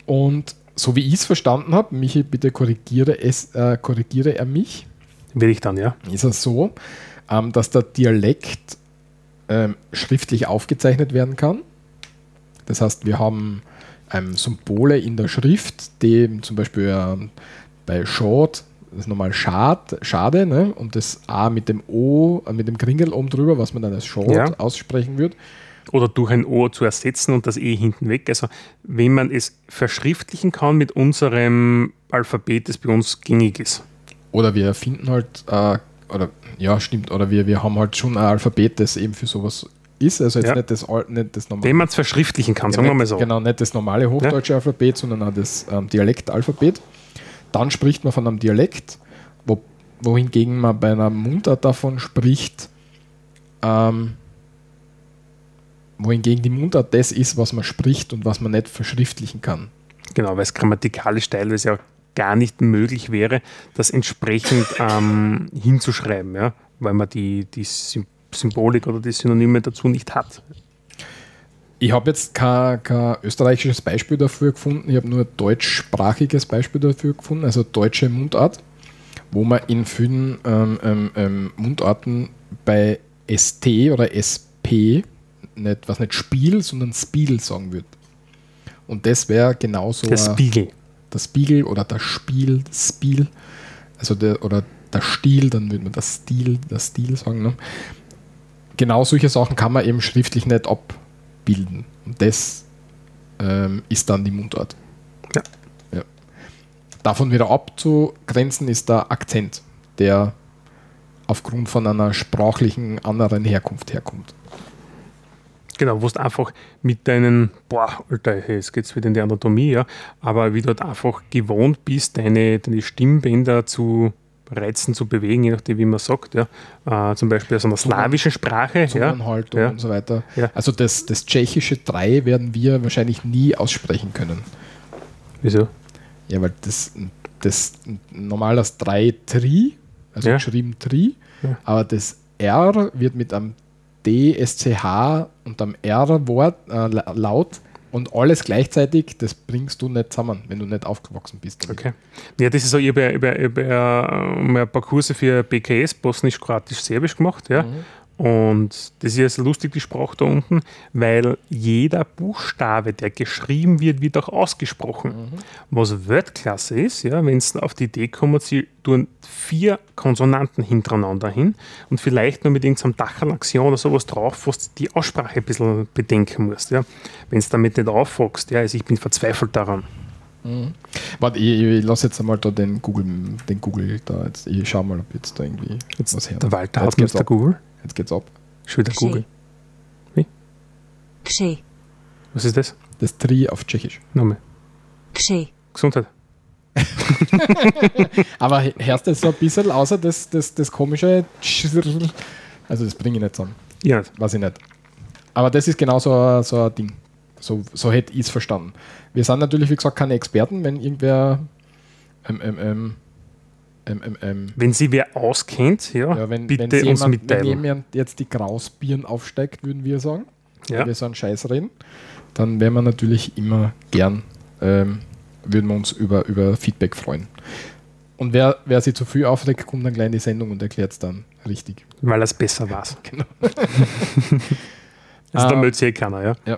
Und so wie ich es verstanden habe, Michi, bitte korrigiere, es, äh, korrigiere er mich, Will ich dann, ja. ist es so, ähm, dass der Dialekt ähm, schriftlich aufgezeichnet werden kann. Das heißt, wir haben ähm, Symbole in der Schrift, die zum Beispiel ähm, bei Schad, das ist nochmal Schad, Schade, ne? und das A mit dem O, äh, mit dem Kringel oben drüber, was man dann als Schad Ja. aussprechen wird. Oder durch ein O zu ersetzen und das E hinten weg. Also, wenn man es verschriftlichen kann mit unserem Alphabet, das bei uns gängig ist. Oder wir finden halt, äh, oder ja, stimmt, oder wir, wir haben halt schon ein Alphabet, das eben für sowas ist. Also jetzt Ja. nicht das, nicht das normale. Wenn man es verschriftlichen kann, sagen wir mal so. Genau, nicht das normale hochdeutsche Alphabet, sondern auch das ähm, Dialektalphabet. Dann spricht man von einem Dialekt, wo, wohingegen man bei einer Mundart davon spricht, ähm, wohingegen die Mundart das ist, was man spricht und was man nicht verschriftlichen kann. Genau, weil es grammatikalisch teilweise ja gar nicht möglich wäre, das entsprechend [laughs] ähm, hinzuschreiben, ja? weil man die, die Sym- Symbolik oder die Synonyme dazu nicht hat. Ich habe jetzt kein, kein österreichisches Beispiel dafür gefunden, ich habe nur ein deutschsprachiges Beispiel dafür gefunden, also deutsche Mundart, wo man in vielen ähm, ähm, ähm, Mundarten bei ST oder SP nicht, was nicht Spiel, sondern Spiel sagen wird. Und das wäre genauso Der Spiegel. der Spiegel oder das Spiel, das Spiel. also der, oder der Stil, dann würde man das Stil, das Stil sagen. Ne? Genau solche Sachen kann man eben schriftlich nicht abbilden. Und das ähm, ist dann die Mundart. Ja. ja. Davon wieder abzugrenzen ist der Akzent, der aufgrund von einer sprachlichen anderen Herkunft herkommt. Genau, wo du einfach mit deinen, boah, Alter, jetzt geht es wieder in die Anatomie, ja, aber wie du halt einfach gewohnt bist, deine, deine Stimmbänder zu reizen, zu bewegen, je nachdem, wie man sagt, ja. Äh, zum Beispiel aus einer slawischen Sprache. Zungenhaltung ja. und so weiter. Ja. Also das, das tschechische 3 werden wir wahrscheinlich nie aussprechen können. Wieso? Ja, weil das, das normal das 3 Tri, also Ja. geschrieben Tri, Ja. aber das R wird mit einem D, SCH und einem R-Wort äh, la- laut und alles gleichzeitig, das bringst du nicht zusammen, wenn du nicht aufgewachsen bist. Okay. Ja, das ist so, ich habe ja, habe ja, habe ja mal ein paar Kurse für BKS, Bosnisch, Kroatisch, Serbisch gemacht, ja. Und das ist lustig, die Sprache da unten, weil jeder Buchstabe, der geschrieben wird, wird auch ausgesprochen. Was Weltklasse ist, ja, wenn es auf die Idee kommt, sie tun vier Konsonanten hintereinander hin und vielleicht noch mit irgendeinem Dachalaxion oder sowas drauf, was die Aussprache ein bisschen bedenken musst. Ja. Wenn es damit nicht aufwachst, ja, also ich bin verzweifelt daran. Warte, ich, ich lasse jetzt einmal da den Google, den Google da jetzt. Ich schau mal, ob jetzt da irgendwie Jetzt, was her. der Walter Jetzt hat geht's Mr. ab. Google. Jetzt geht's ab. Schon wieder. Google. Gschi. Was ist das? Das Tri auf Tschechisch. Nochmal. Gschi. Gesundheit. [laughs] Aber hörst du jetzt so ein bisschen, außer das, das, das komische? Also das bringe ich nicht zusammen. Ja, nicht. Weiß ich nicht. Aber das ist genau so, so ein Ding. So, so hätte ich es verstanden. Wir sind natürlich, wie gesagt, keine Experten, wenn irgendwer ähm, ähm, ähm, ähm, ähm, ähm, Wenn sie wer auskennt, ja, ja, wenn, bitte wenn uns jemand, wenn mitteilen. jemand jetzt die Grausbirnen aufsteigt, würden wir sagen, Ja. wenn wir so einen Scheiß reden, dann wären wir natürlich immer gern, ähm, würden wir uns über, über Feedback freuen. Und wer, wer sich zu viel aufregt, kommt dann gleich in die Sendung und erklärt es dann richtig. Weil es besser war. Genau. [laughs] Also da Ah. meldet sich eh keiner, ja.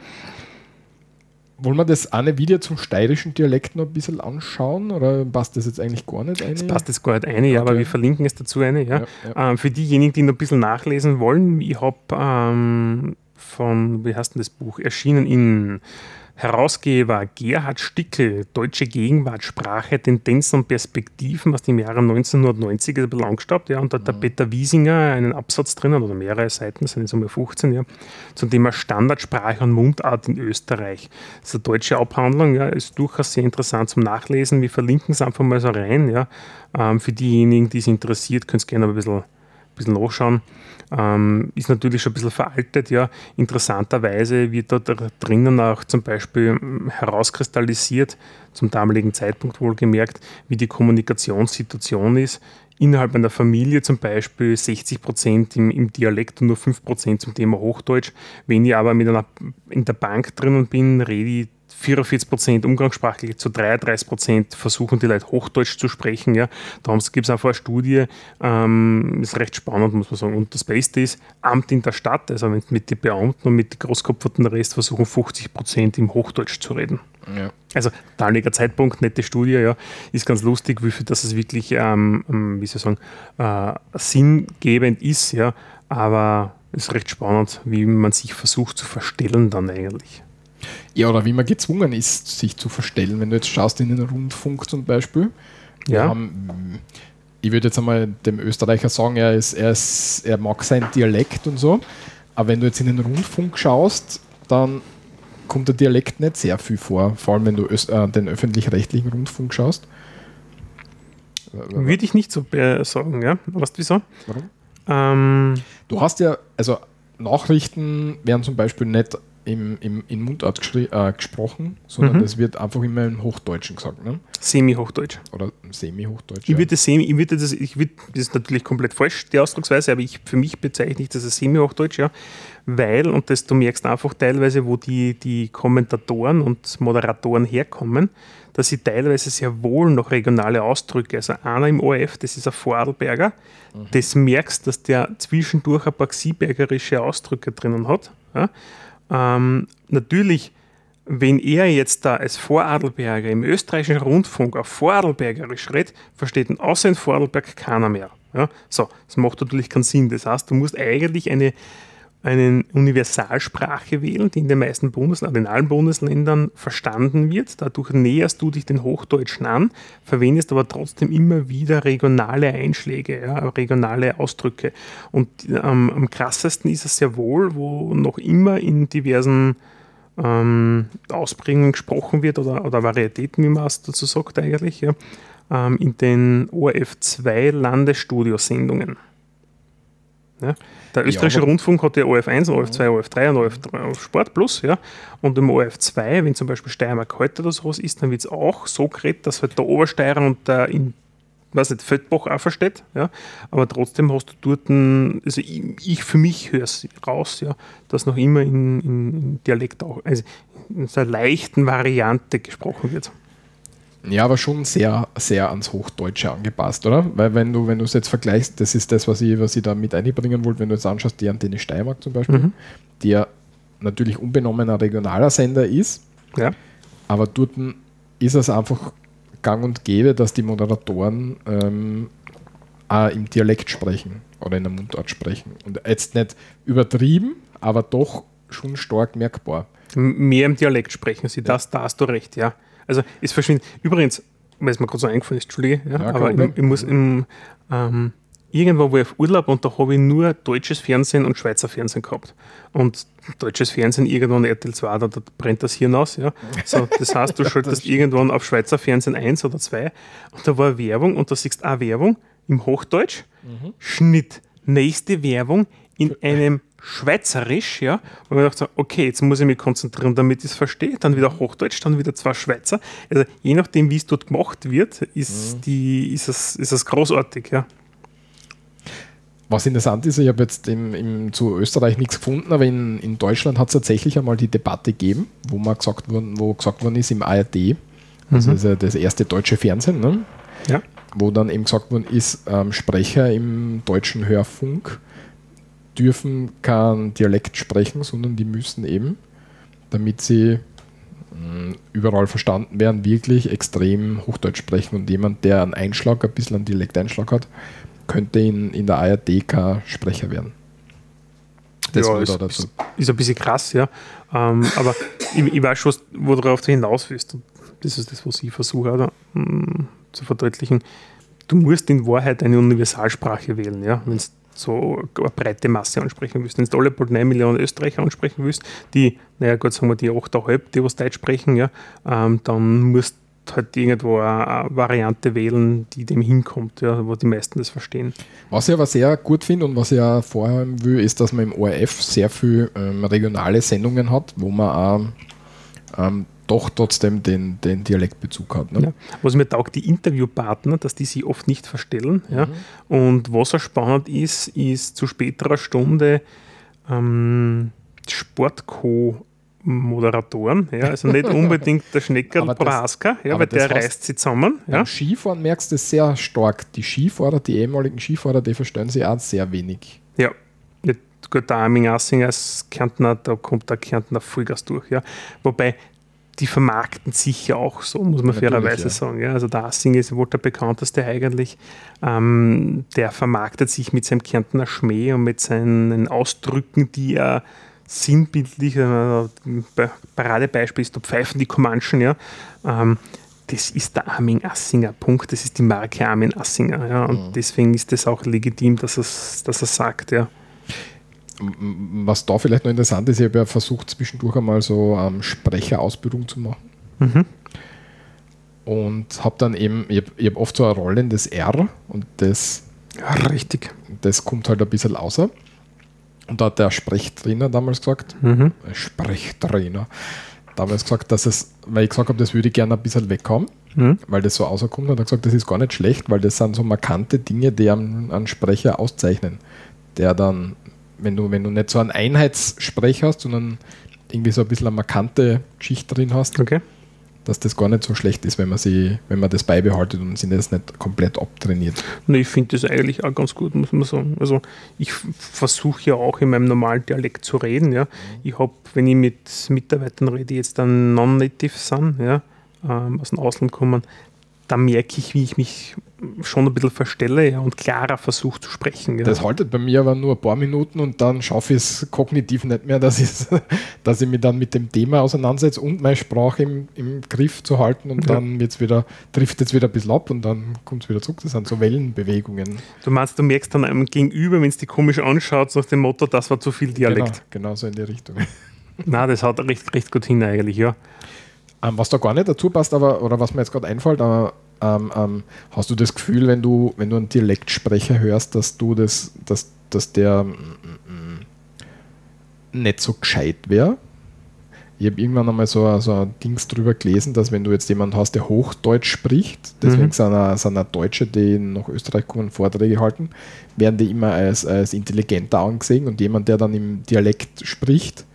Wollen wir das eine Video zum steirischen Dialekt noch ein bisschen anschauen oder passt das jetzt eigentlich gar nicht ein? Das passt jetzt gar nicht eine, ja, aber Okay. wir verlinken es dazu eine. Ja. Ja, ja. Ähm, für diejenigen, die noch ein bisschen nachlesen wollen, ich habe ähm, von, wie heißt denn das Buch, erschienen in Herausgeber Gerhard Stickel, Deutsche Gegenwart, Sprache, Tendenzen und Perspektiven aus dem Jahre 1990, ist ein bisschen angestaubt, ja, und da hat der Mhm. Peter Wiesinger einen Absatz drinnen, oder mehrere Seiten, das sind jetzt einmal 15, ja, zum Thema Standardsprache und Mundart in Österreich. Das ist eine deutsche Abhandlung, ja, ist durchaus sehr interessant zum Nachlesen. Wir verlinken es einfach mal so rein, ja. Ähm, für diejenigen, die es interessiert, könnt ihr gerne ein bisschen, bisschen nachschauen. Ähm, ist natürlich schon ein bisschen veraltet, ja. Interessanterweise wird da dr- drinnen auch zum Beispiel ähm, herauskristallisiert, zum damaligen Zeitpunkt wohlgemerkt, wie die Kommunikationssituation ist. Innerhalb einer Familie zum Beispiel 60 Prozent im, im Dialekt und nur 5 Prozent zum Thema Hochdeutsch. Wenn ich aber mit einer, in der Bank drinnen bin, rede ich 44 Prozent umgangssprachlich, zu 33 Prozent versuchen die Leute Hochdeutsch zu sprechen. Ja. Da gibt es einfach eine Studie, ähm, ist recht spannend, muss man sagen. Und das Beste ist, Amt in der Stadt, also wenn mit den Beamten und mit den Großkopferten Rest versuchen 50 Prozent im Hochdeutsch zu reden. Ja. Also damaliger Zeitpunkt, nette Studie, ja, ist ganz lustig, wie viel das es wirklich, ähm, ähm, wie soll ich sagen, äh, sinngebend ist, ja, aber es ist recht spannend, wie man sich versucht zu verstellen dann eigentlich. Ja, oder wie man gezwungen ist, sich zu verstellen. Wenn du jetzt schaust in den Rundfunk zum Beispiel, Ja. haben, ich würde jetzt einmal dem Österreicher sagen, er, ist, er, ist, er mag seinen Dialekt und so, aber wenn du jetzt in den Rundfunk schaust, dann kommt der Dialekt nicht sehr viel vor, vor allem wenn du Öst, äh, den öffentlich-rechtlichen Rundfunk schaust. Würde ich nicht so äh, sagen, ja. Weißt du wieso? Warum? Ähm, Du hast ja, also Nachrichten werden zum Beispiel nicht im, im, in Mundart äh, gesprochen, sondern Mhm. das wird einfach immer im Hochdeutschen gesagt, ne? Semi-Hochdeutsch. oder Semi-Hochdeutsch. Ich ja. würde das Semi, ich würde das, ich würde, das ist natürlich komplett falsch, die Ausdrucksweise, aber ich, für mich bezeichne ich das als Semi-Hochdeutsch, ja, weil, und das du merkst einfach teilweise, wo die, die Kommentatoren und Moderatoren herkommen, dass sie teilweise sehr wohl noch regionale Ausdrücke, also einer im ORF, das ist ein Vorarlberger, das merkst, dass der zwischendurch ein paar Xiebergerische Ausdrücke drinnen hat. Ja. Ähm, natürlich wenn er jetzt da als Vorarlberger im österreichischen Rundfunk auf Vorarlbergerisch redet, versteht ihn außer in Vorarlberg keiner mehr. Ja? So, das macht natürlich keinen Sinn. Das heißt, du musst eigentlich eine eine Universalsprache wählen, die in den meisten Bundesländern, in allen Bundesländern verstanden wird. Dadurch näherst du dich den Hochdeutschen an, verwendest aber trotzdem immer wieder regionale Einschläge, ja, regionale Ausdrücke. Und ähm, am krassesten ist es sehr wohl, wo noch immer in diversen ähm, Ausprägungen gesprochen wird oder, oder Varietäten, wie man es dazu sagt eigentlich, ja, ähm, in den ORF2 Landesstudiosendungen. Ja. Der österreichische ja, Rundfunk hat ja OF1, OF2, OF3 und OF3 Sport Plus. Ja. Und im OF2, wenn zum Beispiel Steiermark heute oder sowas ist, dann wird es auch so geredet, dass halt der Obersteirer und der in weiß nicht, Feldbach auch versteht, ja, aber trotzdem hast du dort, ein, also ich, ich für mich höre es raus, ja, dass noch immer in, in Dialekt auch, also in einer leichten Variante gesprochen wird. Ja, aber schon sehr, sehr ans Hochdeutsche angepasst, oder? Weil wenn du, wenn du es jetzt vergleichst, das ist das, was ich, was ich da mit einbringen wollte, wenn du jetzt anschaust, die Antenne Steiermark zum Beispiel, mhm. der natürlich unbenommen ein regionaler Sender ist, ja. aber dort ist es einfach gang und gäbe, dass die Moderatoren ähm, auch im Dialekt sprechen oder in der Mundart sprechen. Und jetzt nicht übertrieben, aber doch schon stark merkbar. Mehr im Dialekt sprechen sie, das, da hast du recht, ja. Also es verschwindet. Übrigens, weil es mir gerade so eingefallen ist, Entschuldige, ja, ja, aber ich, ich, muss im, ähm, irgendwo war ich auf Urlaub und da habe ich nur deutsches Fernsehen und Schweizer Fernsehen gehabt. Und deutsches Fernsehen irgendwann RTL 2, da, da brennt das Hirn aus. Ja. So, das heißt, du [laughs] schaltest irgendwann auf Schweizer Fernsehen 1 oder 2 und da war Werbung und da siehst du auch Werbung im Hochdeutsch, mhm. Schnitt, nächste Werbung in einem Schweizerisch, ja, und ich dachte, okay, jetzt muss ich mich konzentrieren, damit ich es verstehe, dann wieder Hochdeutsch, dann wieder zwei Schweizer. Also je nachdem, wie es dort gemacht wird, ist, mhm. die, ist, es, ist es großartig, ja. Was interessant ist, ich habe jetzt im, im, zu Österreich nichts gefunden, aber in, in Deutschland hat es tatsächlich einmal die Debatte gegeben, wo mal gesagt worden, wo gesagt worden ist im ARD, also mhm. das erste deutsche Fernsehen, ne? ja. wo dann eben gesagt worden ist, ähm, Sprecher im deutschen Hörfunk dürfen kein Dialekt sprechen, sondern die müssen eben, damit sie mh, mm, überall verstanden werden, wirklich extrem Hochdeutsch sprechen. Und jemand, der einen Einschlag, ein bisschen einen Dialekteinschlag hat, könnte in, in der ARD kein Sprecher werden. Das ja, ist, ist, ist, ein bisschen krass, ja. Ähm, aber ich, ich, weiß schon, worauf du hinaus willst. Das ist das, was ich versuche mm, zu verdeutlichen. Du musst in Wahrheit eine Universalsprache wählen, ja. Wenn es so eine breite Masse ansprechen willst. Wenn du alle bald 9 Millionen Österreicher ansprechen willst, die, naja gut, sagen wir die 8,5, die was Deutsch sprechen, ja, ähm, dann musst du halt irgendwo eine, Variante wählen, die dem hinkommt, ja, wo die meisten das verstehen. Was ich aber sehr gut finde und was ich auch vorhaben will, ist, dass man im ORF sehr viel ähm, regionale Sendungen hat, wo man auch ähm, doch trotzdem den, den Dialektbezug hat. Ne? Ja. Was mir taugt, die Interviewpartner, dass die sich oft nicht verstellen. Mhm. Ja? Und was auch spannend ist, ist zu späterer Stunde ähm, Sportco Moderatoren, ja, also nicht [laughs] unbedingt der Schneckerl Braska, ja, weil der reißt sie zusammen. Ja. Beim Skifahren merkst du das sehr stark. Die Skifahrer, die ehemaligen Skifahrer, die verstehen sie auch sehr wenig. Ja, gut, der Armin Assinger als Kärntner, da kommt der Kärntner Vollgas durch, ja. Wobei die vermarkten sich ja auch so, muss man Natürlich, fairerweise ja. sagen. Ja, also der Assing ist wohl der bekannteste eigentlich. Ähm, der vermarktet sich mit seinem Kärntner Schmäh und mit seinen Ausdrücken, die er sinnbildlich, äh, Paradebeispiel ist der Pfeifen, die Comanchen, ja. Ähm, das ist der Armin Assinger, Punkt. Das ist die Marke Armin Assinger. Ja, und mhm. deswegen ist es auch legitim, dass er dass er sagt, ja. Was da vielleicht noch interessant ist, ich habe ja versucht, zwischendurch einmal so ähm, Sprecherausbildung zu machen. Mhm. Und habe dann eben, ich habe hab oft so ein rollendes R und das, ja, richtig. das kommt halt ein bisschen außer. Und da hat der Sprechtrainer damals gesagt, mhm. Sprechtrainer, damals gesagt, dass es, weil ich gesagt habe, das würde ich gerne ein bisschen weghaben, mhm. weil das so außerkommt, hat er gesagt, das ist gar nicht schlecht, weil das sind so markante Dinge, die einen, einen Sprecher auszeichnen, der dann wenn du, wenn du nicht so einen Einheitssprech hast, sondern irgendwie so ein bisschen eine markante Geschichte drin hast, okay. dass das gar nicht so schlecht ist, wenn man, sie, wenn man das beibehaltet und sich das nicht komplett abtrainiert. Na, ich finde das eigentlich auch ganz gut, muss man sagen. Also ich versuche ja auch in meinem normalen Dialekt zu reden. Ja. Ich habe, wenn ich mit Mitarbeitern rede, die jetzt dann non-native sind, ja, ähm, aus dem Ausland kommen, da merke ich, wie ich mich schon ein bisschen verstelle ja, und klarer versuche zu sprechen. Ja. Das haltet bei mir aber nur ein paar Minuten und dann schaffe ich es kognitiv nicht mehr, dass, [laughs] dass ich mich dann mit dem Thema auseinandersetze und meine Sprache im, im Griff zu halten und ja. dann wird's wieder, trifft es wieder ein bisschen ab und dann kommt es wieder zurück. Das sind so Wellenbewegungen. Du meinst, du merkst dann einem Gegenüber, wenn es dich komisch anschaut, nach dem Motto, das war zu viel Dialekt. Genau, genau so in die Richtung. Na, das haut recht, recht gut hin eigentlich, ja. Ähm, was da gar nicht dazu passt, aber, oder was mir jetzt gerade einfällt, aber ähm, ähm, hast du das Gefühl, wenn du, wenn du einen Dialektsprecher hörst, dass du das, dass, dass der mm, mm, nicht so gescheit wäre? Ich habe irgendwann einmal so, so ein Dings drüber gelesen, dass wenn du jetzt jemanden hast, der Hochdeutsch spricht, deswegen mhm. sind, auch, sind auch Deutsche, die nach Österreich kommen, Vorträge halten, werden die immer als, als intelligenter angesehen und jemand, der dann im Dialekt spricht,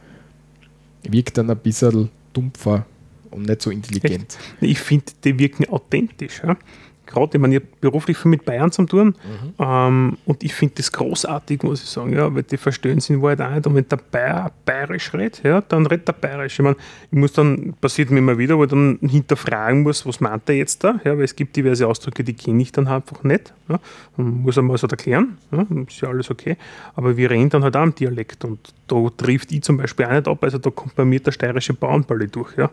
wirkt dann ein bisschen dumpfer und nicht so intelligent. Ich finde, die wirken authentisch. Ja? Gerade, ich meine, ich beruflich viel mit Bayern zu tun mhm. ähm, und ich finde das großartig, muss ich sagen, ja, weil die verstehen sich in Wahrheit auch nicht. Und wenn der Bayer bayerisch redet, ja, dann redet der bayerisch. Ich meine, ich muss dann, passiert mir immer wieder, wo ich dann hinterfragen muss, was meint er jetzt da? Ja, weil es gibt diverse Ausdrücke, die kenne ich dann einfach nicht. Ja. muss er mal so erklären, ja, ist ja alles okay. Aber wir reden dann halt auch im Dialekt und da trifft ich zum Beispiel auch nicht ab, also da kommt bei mir der steirische Bauernballe durch. Ja.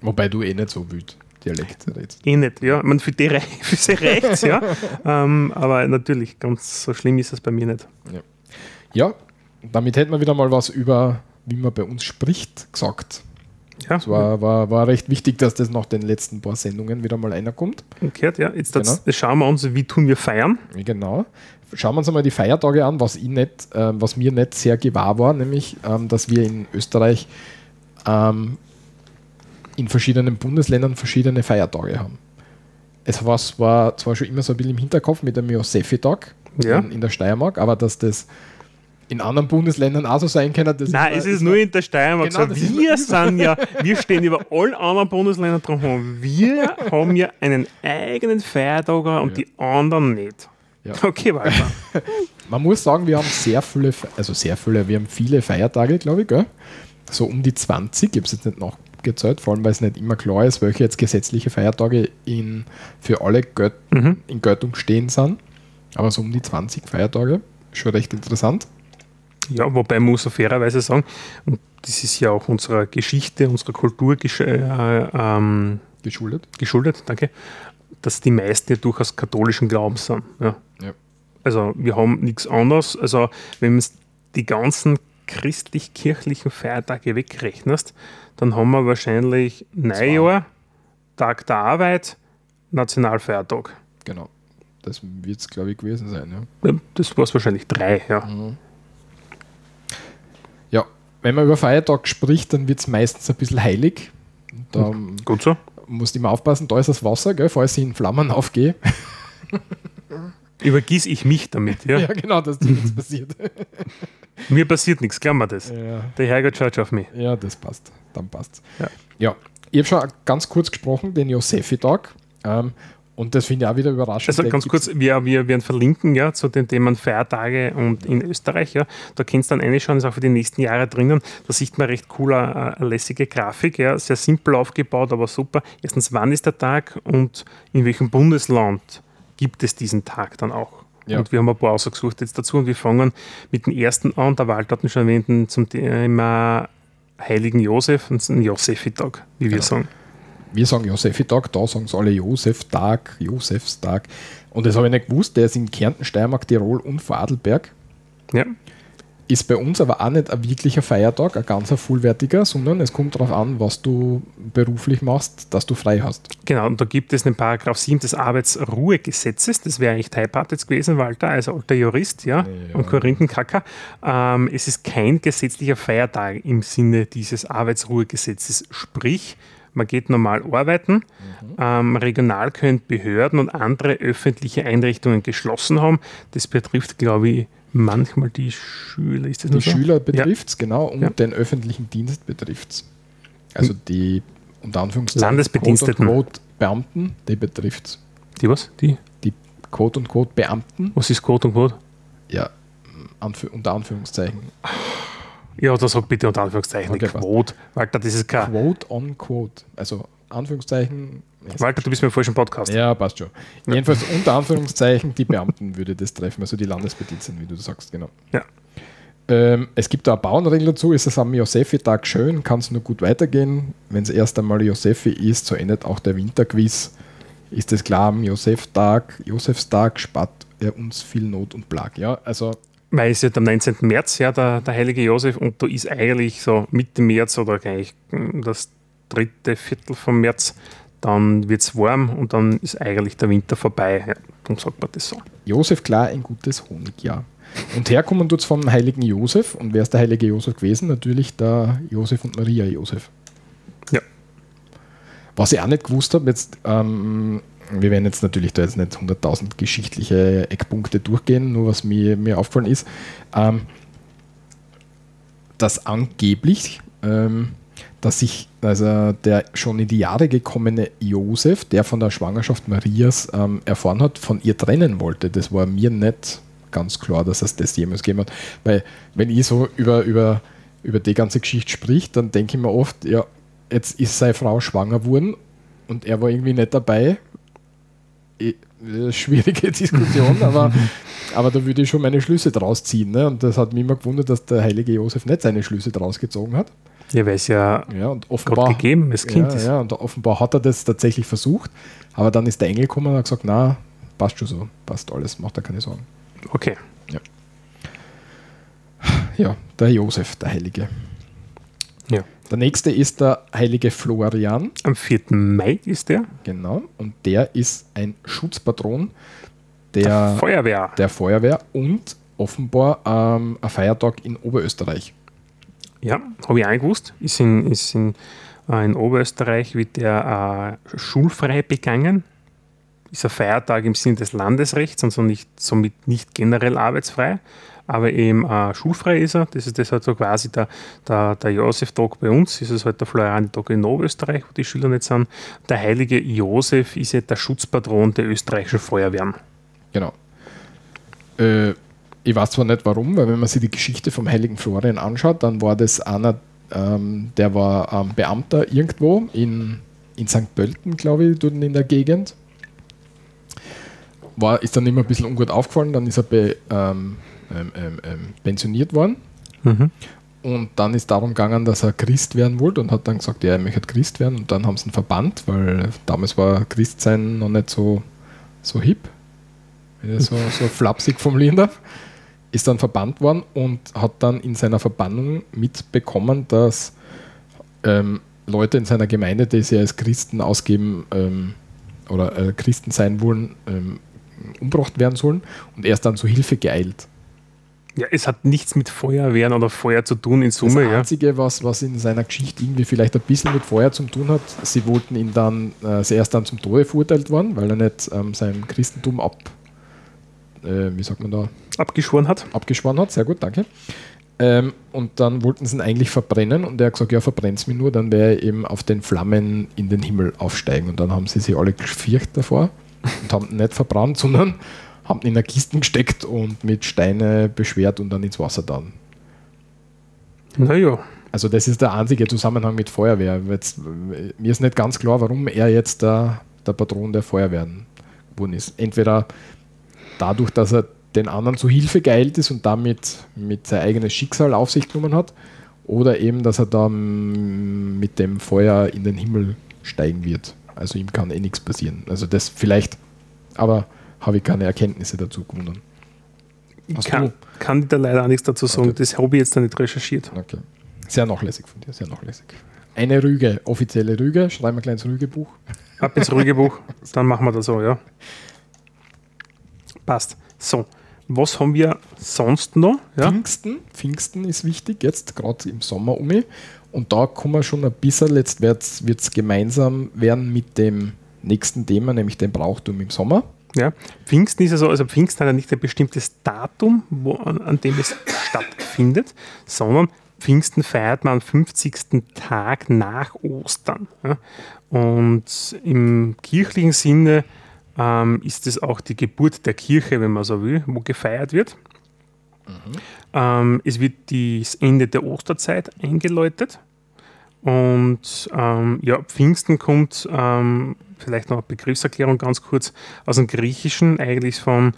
Wobei du eh nicht so wild Dialekt redest. Eh nicht, ja. Man, für die [laughs] für sie reicht ja. ähm, aber natürlich, ganz so schlimm ist es bei mir nicht. Ja. ja, damit hätten wir wieder mal was über, wie man bei uns spricht, gesagt. Ja. Es war, war, war recht wichtig, dass das nach den letzten paar Sendungen wieder mal einer kommt. Okay, ja. Jetzt genau. das, schauen wir uns, wie tun wir feiern. Genau. Schauen wir uns einmal die Feiertage an, was, ich nicht, äh, was mir nicht sehr gewahr war, nämlich, ähm, dass wir in Österreich ähm, in verschiedenen Bundesländern verschiedene Feiertage haben. Es war, war zwar schon immer so ein bisschen im Hinterkopf mit dem Josefi-Tag ja. in, in, der Steiermark, aber dass das in anderen Bundesländern auch so sein kann. Das Nein, ist, es ist, nur in der Steiermark genau, so. Wir sind ja, wir stehen über allen anderen Bundesländern dran. Wir [laughs] haben ja einen eigenen Feiertag und ja. die anderen nicht. Ja. [laughs] Okay, weiter. [laughs] Man muss sagen, wir haben sehr viele, also sehr viele, wir haben viele Feiertage, glaube ich, gell? so um die 20, ich habe es jetzt nicht nach, gezählt, vor allem weil es nicht immer klar ist, welche jetzt gesetzliche Feiertage in, für alle Göt mhm. in Göttung stehen sind. Aber so um die 20 Feiertage, schon recht interessant. Ja, wobei man muss so fairerweise sagen, und das ist ja auch unserer Geschichte, unserer Kultur gesch äh, ähm, geschuldet. geschuldet, danke, dass die meisten ja durchaus katholischen Glaubens sind. Ja. ja. Also wir haben nichts anderes. Also wenn man die ganzen christlich-kirchlichen Feiertage wegrechnest, dann haben wir wahrscheinlich Neujahr, Tag der Arbeit, Nationalfeiertag. Genau. Das wird es, glaube ich, gewesen sein. Ja. Das war es wahrscheinlich drei, ja. Mhm. Ja, wenn man über Feiertag spricht, dann wird es meistens ein bisschen heilig. Da Gut so. Musst immer aufpassen, da ist das Wasser, gell, falls ich in Flammen aufgehe. Übergieß ich mich damit, ja? [laughs] Ja, genau, dir nichts passiert. [laughs] Mir passiert nichts, klar wir das. Ja. Der Herrgott schaut auf mich. Ja, das passt. Dann passt Ja. ja. Ich habe schon ganz kurz gesprochen, den Josefi-Tag. Ähm, und das finde ich auch wieder überraschend. Also ganz kurz, wir, wir werden verlinken ja, zu den Themen Feiertage und in Österreich. Ja. Da kennst du dann eine schon, ist auch für die nächsten Jahre drinnen. Da sieht man recht cooler, äh, lässige Grafik, ja. sehr simpel aufgebaut, aber super. Erstens, wann ist der Tag und in welchem Bundesland gibt es diesen Tag dann auch? Ja. Und wir haben ein paar ausgesucht jetzt dazu und wir fangen mit dem ersten an, der Walter hat schon erwähnt, zum Thema Heiligen Josef und einen Josefi-Tag, wie wir genau. sagen. Wir sagen Josefi-Tag, da sagen es alle Josef-Tag, Josefstag. Und das habe ich nicht gewusst, der ist in Kärnten, Steiermark, Tirol und Vorarlberg. Ja. Ist bei uns aber auch nicht ein wirklicher Feiertag, ein ganzer vollwertiger, sondern es kommt darauf an, was du beruflich machst, dass du frei hast. Genau, und da gibt es den Paragraph 7 des Arbeitsruhegesetzes, das wäre eigentlich Teilpart jetzt gewesen, Walter, als alter Jurist, ja, ja. und Korinthenkacker. Ähm, es ist kein gesetzlicher Feiertag im Sinne dieses Arbeitsruhegesetzes, sprich, man geht normal arbeiten. Mhm. Ähm, regional können Behörden und andere öffentliche Einrichtungen geschlossen haben. Das betrifft, glaube ich, manchmal die Schüler. Ist das die so? Schüler betrifft es, ja. genau, und ja. den öffentlichen Dienst betrifft es. Also hm. die unter Anführungszeichen Landesbediensteten. Quote und Quote Beamten, die betrifft Die was? Die? die Quote und Quote Beamten, Was ist Quote und Quote? ja, anf unter Anführungszeichen. Ja, da sag bitte unter Anführungszeichen Okay, Quote. Walter, das ist kein. Quote on Quote. Also Anführungszeichen. Walter, du bist mir falsch im Podcast. Ja, passt schon. Jedenfalls unter Anführungszeichen die Beamten würde das treffen, also die Landesbediensteten, wie du sagst, genau. Ja. Ähm, es gibt da eine Bauernregel dazu, ist es am Josefi-Tag schön, kann es nur gut weitergehen. Wenn es erst einmal Josefi ist, so endet auch der Winterquiz. Ist es klar, am Josef-Tag, Josefstag spart er uns viel Not und Plag. Ja, also Weil es ja am 19. März, ja, der, der heilige Josef, und da ist eigentlich so Mitte März oder gleich mm, das dritte Viertel vom März, dann wird es warm und dann ist eigentlich der Winter vorbei. Ja, darum sagt man das so. Josef klar, ein gutes Honigjahr. Und herkommen tut es vom heiligen Josef. Und wer ist der heilige Josef gewesen? Natürlich der Josef und Maria Josef. Ja. Was ich auch nicht gewusst habe, jetzt, ähm, wir werden jetzt natürlich da jetzt nicht 100.000 geschichtliche Eckpunkte durchgehen, nur was mir, mir aufgefallen ist, ähm, dass angeblich, ähm, dass sich also der schon in die Jahre gekommene Josef, der von der Schwangerschaft Marias ähm, erfahren hat, von ihr trennen wollte. Das war mir nicht ganz klar, dass es das jemals gegeben hat. Weil, wenn ich so über, über, über die ganze Geschichte spricht, dann denke ich mir oft, ja, jetzt ist seine Frau schwanger geworden und er war irgendwie nicht dabei. Eh, äh, Schwierige [laughs] Diskussion, aber, aber da würde ich schon meine Schlüsse draus ziehen. Ne? Und das hat mich immer gewundert, dass der heilige Josef nicht seine Schlüsse draus gezogen hat. Ja, weil es ja Ja, und Gott offenbar, gegeben, das Kind ja, ist. ja, und offenbar hat er das tatsächlich versucht, aber dann ist der Engel gekommen und hat gesagt, na, passt schon so, passt alles, macht er keine Sorgen. Okay. Ja, der Josef, der Heilige. Ja. Der nächste ist der heilige Florian, Am 4. Mai ist der. genau, und der ist ein Schutzpatron der, Feuerwehr. der Feuerwehr und offenbar ähm, ein Feiertag in Oberösterreich. Ja, habe ich auch gewusst. Ist in, ist in, äh, in Oberösterreich wird der äh, schulfrei begangen. Ist ein Feiertag im Sinne des Landesrechts und nicht, somit nicht generell arbeitsfrei. Aber eben äh, schulfrei ist er. Das ist deshalb so quasi der, der, der Josef-Tag bei uns. Ist es halt der Florian-Tag in Oberösterreich, wo die Schüler nicht sind. Der heilige Josef ist ja der Schutzpatron der österreichischen Feuerwehren. Genau. Äh, ich weiß zwar nicht warum, weil wenn man sich die Geschichte vom heiligen Florian anschaut, dann war das einer, ähm, der war ähm, Beamter irgendwo in, in St. Pölten, glaube ich, dort in der Gegend. War, ist dann immer ein bisschen ungut aufgefallen, dann ist er be, ähm, ähm, ähm, ähm, pensioniert worden. Mhm. Und dann ist darum gegangen, dass er Christ werden wollte und hat dann gesagt, ja, er möchte Christ werden. Und dann haben sie ihn verbannt, weil damals war Christsein noch nicht so, so hip, wenn ich so, so flapsig formulieren darf. Ist dann verbannt worden und hat dann in seiner Verbannung mitbekommen, dass ähm, Leute in seiner Gemeinde, die sich als Christen ausgeben ähm, oder äh, Christen sein wollen, ähm, umgebracht werden sollen. Und er ist dann zur Hilfe geeilt. Ja, es hat nichts mit Feuerwehren oder Feuer zu tun in Das Summe. Ja. Einzige, was, was in seiner Geschichte irgendwie vielleicht ein bisschen mit Feuer zu tun hat, sie wollten ihn dann, äh, er ist dann zum Tode verurteilt worden, weil er nicht ähm, sein Christentum ab, äh, wie sagt man da, Abgeschworen hat. abgeschworen hat. Sehr gut, danke. Ähm, und dann wollten sie ihn eigentlich verbrennen und er hat gesagt, ja, verbrennt mir nur, dann werde er eben auf den Flammen in den Himmel aufsteigen. Und dann haben sie sich alle gefürchtet davor und haben ihn nicht verbrannt, [laughs] sondern haben ihn in eine Kiste gesteckt und mit Steine beschwert und dann ins Wasser dann. Naja, Also das ist der einzige Zusammenhang mit Feuerwehr. Jetzt, mir ist nicht ganz klar, warum er jetzt der, der Patron der Feuerwehren geworden ist. Entweder dadurch, dass er den anderen zu Hilfe geeilt ist und damit mit sein eigenes Schicksal auf sich genommen hat, oder eben, dass er dann mit dem Feuer in den Himmel steigen wird. Also ihm kann eh nichts passieren. Also das vielleicht, aber habe ich keine Erkenntnisse dazu gewonnen. ich kann, kann ich da leider auch nichts dazu sagen. Okay. Das habe ich jetzt noch nicht recherchiert. Okay. Sehr nachlässig von dir, sehr nachlässig. Eine Rüge, offizielle Rüge, schreiben wir ein kleines Rügebuch. Ab ins ruhige Buch, [laughs] dann machen wir das so, ja. Passt. So, was haben wir sonst noch? Ja? Pfingsten, Pfingsten ist wichtig, jetzt gerade im Sommer um. Und da kommen wir schon ein bisschen, jetzt wird es gemeinsam werden mit dem nächsten Thema, nämlich dem Brauchtum im Sommer. Ja. Pfingsten ist ja so, also Pfingsten hat ja nicht ein bestimmtes Datum, wo, an, an dem es stattfindet, sondern Pfingsten feiert man am 50. Tag nach Ostern. Ja? Und im kirchlichen Sinne ähm, ist es auch die Geburt der Kirche, wenn man so will, wo gefeiert wird. Mhm. Ähm, es wird das Ende der Osterzeit eingeläutet. Und ähm, ja, Pfingsten kommt, ähm, vielleicht noch eine Begriffserklärung ganz kurz, aus dem Griechischen, eigentlich von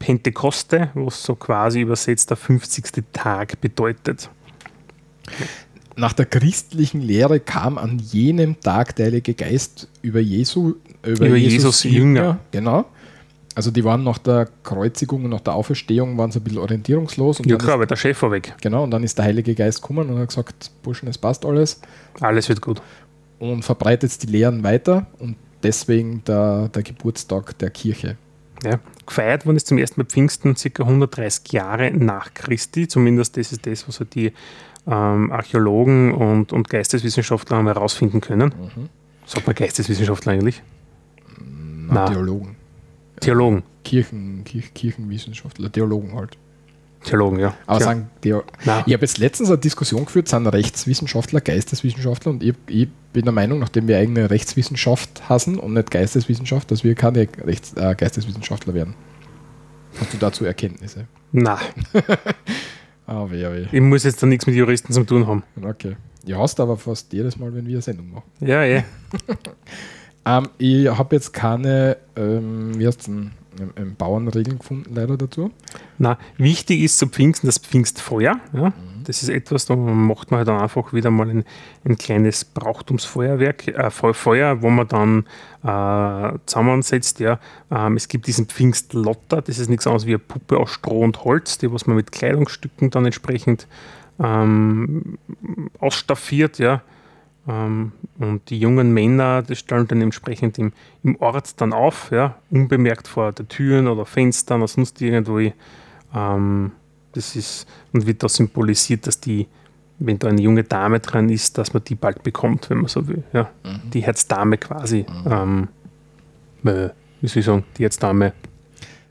Pentekoste, was so quasi übersetzt der 50. Tag bedeutet. Nach der christlichen Lehre kam an jenem Tag der Heilige Geist über, Jesu, über, über Jesus, Jesus Jünger. Jünger. Genau. Also die waren nach der Kreuzigung und nach der Auferstehung waren sie ein bisschen orientierungslos. ja klar, weil der Chef war weg. Genau, und dann ist der Heilige Geist gekommen und hat gesagt, Burschen, es passt alles. Alles wird gut. Und verbreitet die Lehren weiter und deswegen der, der Geburtstag der Kirche. Ja, gefeiert worden ist zum ersten Mal Pfingsten ca. 130 Jahre nach Christi. Zumindest das ist das, was halt die ähm, Archäologen und, und Geisteswissenschaftler haben herausfinden können. Mhm. Sagt man Geisteswissenschaftler eigentlich? Na, Theologen. Theologen. Kirchen, Kirch, Kirchenwissenschaftler, Theologen halt. Theologen, ja. Aber ja. sagen, Theo ich habe jetzt letztens eine Diskussion geführt, sind Rechtswissenschaftler, Geisteswissenschaftler und ich, ich, bin der Meinung, nachdem wir eigene Rechtswissenschaft hassen und nicht Geisteswissenschaft, dass wir keine Rechts, äh, Geisteswissenschaftler werden. Hast du dazu Erkenntnisse? Nein. [laughs] ah, weh, weh. Ich muss jetzt da nichts mit Juristen zu tun haben. Okay. Ja, hast aber fast jedes Mal, wenn wir eine Sendung machen. Ja, ja. [laughs] ähm, ich habe jetzt keine, ähm, wie denn, ähm, Bauernregeln gefunden, leider dazu. Na, wichtig ist zu Pfingsten das Pfingstfeuer. Ja? Mhm. Das ist etwas, da macht man halt dann einfach wieder mal ein, ein kleines Brauchtumsfeuerwerk, äh, Feuer, wo man dann äh, zusammensetzt. Ja. Ähm, es gibt diesen Pfingstlotter, das ist nichts anderes wie eine Puppe aus Stroh und Holz, die was man mit Kleidungsstücken dann entsprechend ähm, ausstaffiert. Ja. Ähm, und die jungen Männer, die stellen dann entsprechend im, im Ort dann auf, ja, unbemerkt vor der Türen oder Fenstern oder sonst irgendwo. Ähm, das ist, und wird da symbolisiert, dass die, wenn da eine junge Dame dran ist, dass man die bald bekommt, wenn man so will. Ja. Mhm. Die Herzdame quasi, mhm. ähm, äh, wie soll ich sagen, die Herzdame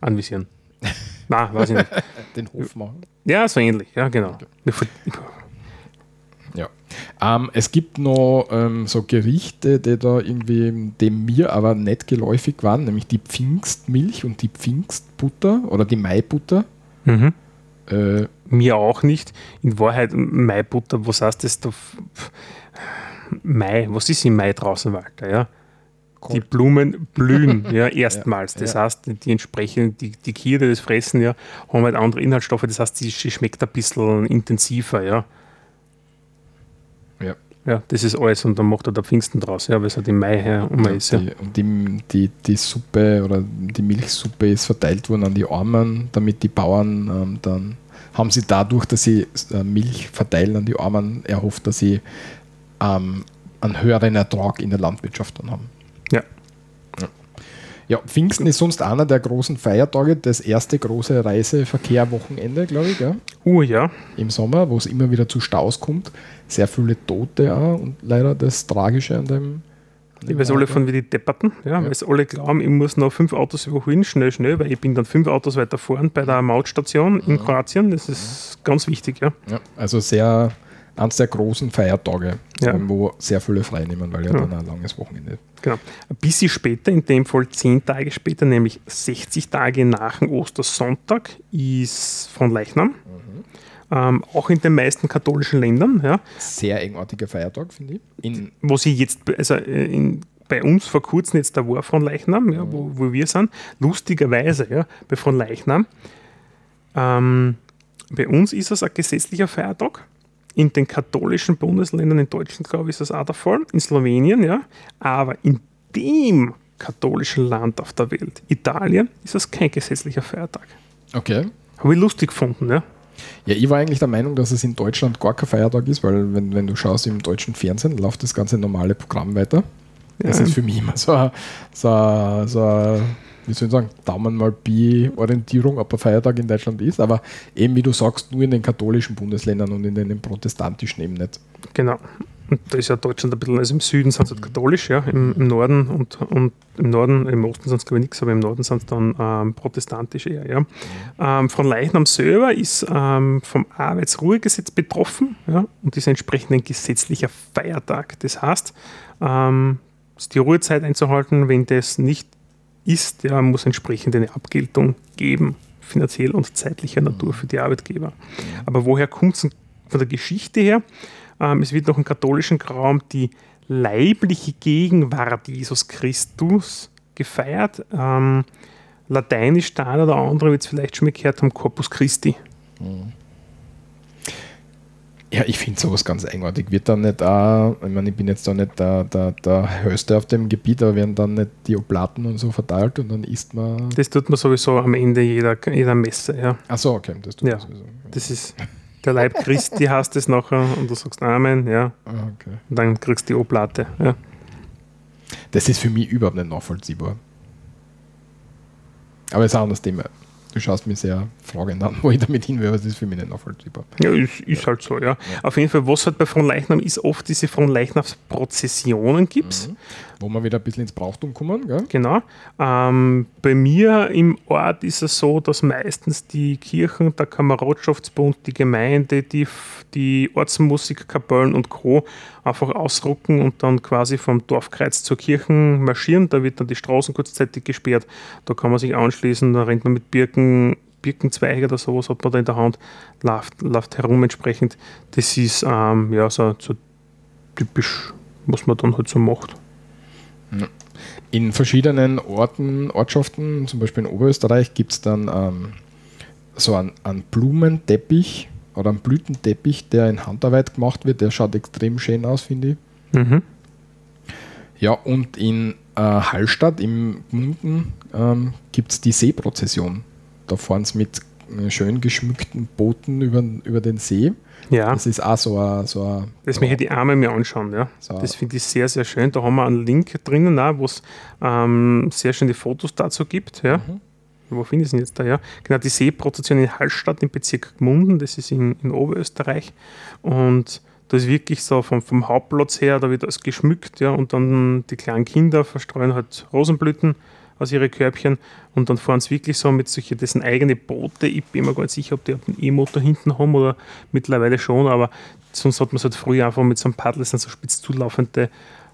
anvisieren. [laughs] Nein, weiß ich nicht. Den Hof machen. Ja, so ähnlich, ja, genau. Okay. Ja. Ähm, es gibt noch ähm, so Gerichte, die da irgendwie dem mir aber nicht geläufig waren, nämlich die Pfingstmilch und die Pfingstbutter oder die Maibutter. Mhm. Äh, mir auch nicht. In Wahrheit, Maibutter, was heißt das da? Mai, was ist im Mai draußen, Walter? Ja? Die Blumen blühen [laughs] ja erstmals. Das ja. heißt, die entsprechenden, die, die Kierde, das Fressen, ja, haben halt andere Inhaltsstoffe. Das heißt, sie schmeckt ein bisschen intensiver, ja. Ja. Das ist alles und dann macht er der Pfingsten draus, ja, weil es halt im Mai her um ja, ist. Ja. Die, und die, die, die Suppe oder die Milchsuppe ist verteilt worden an die Armen, damit die Bauern ähm, dann haben sie dadurch, dass sie äh, Milch verteilen an die Armen, erhofft, dass sie ähm, einen höheren Ertrag in der Landwirtschaft dann haben. Ja. Ja, Pfingsten ist sonst einer der großen Feiertage, das erste große Reiseverkehrwochenende, glaube ich. Ja? Uh, ja. Im Sommer, wo es immer wieder zu Staus kommt. Sehr viele Tote auch und leider das Tragische an dem. Ich weiß alle von wie die Depperten, ja, ja. weil alle glauben, ich muss noch fünf Autos überholen, schnell, schnell, weil ich bin dann fünf Autos weiter vorn bei der Mautstation in Kroatien. Das ist ganz wichtig, ja. ja also sehr eines der großen Feiertage, ja. wo sehr viele frei nehmen, weil ja, ja, dann ein langes Wochenende. Genau. Ein bisschen später, in dem Fall zehn Tage später, nämlich 60 Tage nach dem Ostersonntag, ist von Leichnam. Mhm. Ähm, auch in den meisten katholischen Ländern. Ja. Sehr engartiger Feiertag, finde ich. In wo sie jetzt, also äh, in, bei uns vor kurzem jetzt der war von Leichnam, ja, mhm. wo, wo wir sind, lustigerweise ja, bei von Leichnam. Ähm, bei uns ist es ein gesetzlicher Feiertag in den katholischen Bundesländern, in Deutschland, glaube ich, ist das auch der Fall, in Slowenien, ja. Aber in dem katholischen Land auf der Welt, Italien, ist das kein gesetzlicher Feiertag. Okay. Habe ich lustig gefunden, ja. Ja, ich war eigentlich der Meinung, dass es in Deutschland gar kein Feiertag ist, weil wenn, wenn du schaust im deutschen Fernsehen, läuft das ganze normale Programm weiter. Das ja. ist für mich immer so, so, so wie soll ich sagen, Daumen mal Bi-Orientierung, ob ein Feiertag in Deutschland ist, aber eben wie du sagst, nur in den katholischen Bundesländern und in den protestantischen eben nicht. Genau. und da ist ja Deutschland ein bisschen, also im Süden sind sie halt katholisch, ja, im, im, Norden und, und im Norden, im Osten sind es glaube ich nichts, aber im Norden sind es dann ähm, protestantisch eher, ja. Ähm, von Leichnam selber ist ähm, vom Arbeitsruhegesetz betroffen, ja, und ist entsprechend ein gesetzlicher Feiertag. Das heißt, ähm, die Ruhezeit einzuhalten, wenn das nicht ist, ja, muss entsprechend eine Abgeltung geben, finanziell und zeitlicher Natur für die Arbeitgeber. Aber woher kommt es von der Geschichte her? Ähm, es wird noch im katholischen Raum die leibliche Gegenwart Jesus Christus gefeiert. Ähm, Lateinisch da oder andere wird es vielleicht schon mal gehört haben, Corpus Christi. Mhm. Ja, ich finde sowas ganz eigenartig. Wird dann nicht auch, ich meine, ich bin jetzt da nicht der, der, der Höchste auf dem Gebiet, aber werden dann nicht die Oblaten und so verteilt und dann isst man. Das tut man sowieso am Ende jeder, jeder Messe, ja. Ach so, okay, das tut ja. man sowieso. Das ist der Leib Christi [laughs] heißt es nachher und du sagst Amen, ja. Ah, okay. Und dann kriegst du die Oblate, ja. Das ist für mich überhaupt nicht nachvollziehbar. Aber es ist auch ein anderes Thema. Du schaust mich sehr fragend an, [laughs] wo ich damit hin will, aber das ist für mich nicht nachvollziehbar. Ja, ist, ist halt so, ja. ja. Auf jeden Fall, was halt bei Fronleichnam ist, oft diese Fronleichnamsprozessionen gibt mhm. Wo wir wieder ein bisschen ins Brauchtum kommen, gell? Genau. Ähm, bei mir im Ort ist es so, dass meistens die Kirchen, der Kameradschaftsbund, die Gemeinde, die, die Ortsmusikkapellen und Co. einfach ausrucken und dann quasi vom Dorfkreuz zur Kirche marschieren. Da wird dann die Straßen kurzzeitig gesperrt. Da kann man sich anschließen, da rennt man mit Birken Birkenzweige oder sowas hat man da in der Hand, läuft, läuft herum entsprechend. Das ist ähm, ja so, so, typisch, was man dann halt so macht. In verschiedenen Orten, Ortschaften, zum Beispiel in Oberösterreich, gibt es dann ähm, so einen, einen Blumenteppich oder einen Blütenteppich, der in Handarbeit gemacht wird. Der schaut extrem schön aus, finde ich. Mhm. Ja, und in äh, Hallstatt im Gmunden ähm, gibt es die Seeprozession. Da fahren sie mit äh, schön geschmückten Booten über, über den See. Ja. Das ist auch so ein. So das möchte ich die Arme mir anschauen. Ja. So das finde ich sehr, sehr schön. Da haben wir einen Link drinnen, wo es ähm, sehr schöne Fotos dazu gibt. Ja. Mhm. Wo finde ich es denn jetzt da? Ja? Genau, die Seeprozession in Hallstatt im Bezirk Gmunden, das ist in, in Oberösterreich. Und da ist wirklich so vom, vom Hauptplatz her, da wird alles geschmückt, ja, und dann die kleinen Kinder verstreuen halt Rosenblüten aus ihren Körbchen und dann fahren sie wirklich so mit solchen, dessen eigene Boote. Ich bin mir gar nicht sicher, ob die einen E-Motor hinten haben oder mittlerweile schon, aber sonst hat man es halt früher einfach mit so einem Paddel, das sind so spitz zulaufende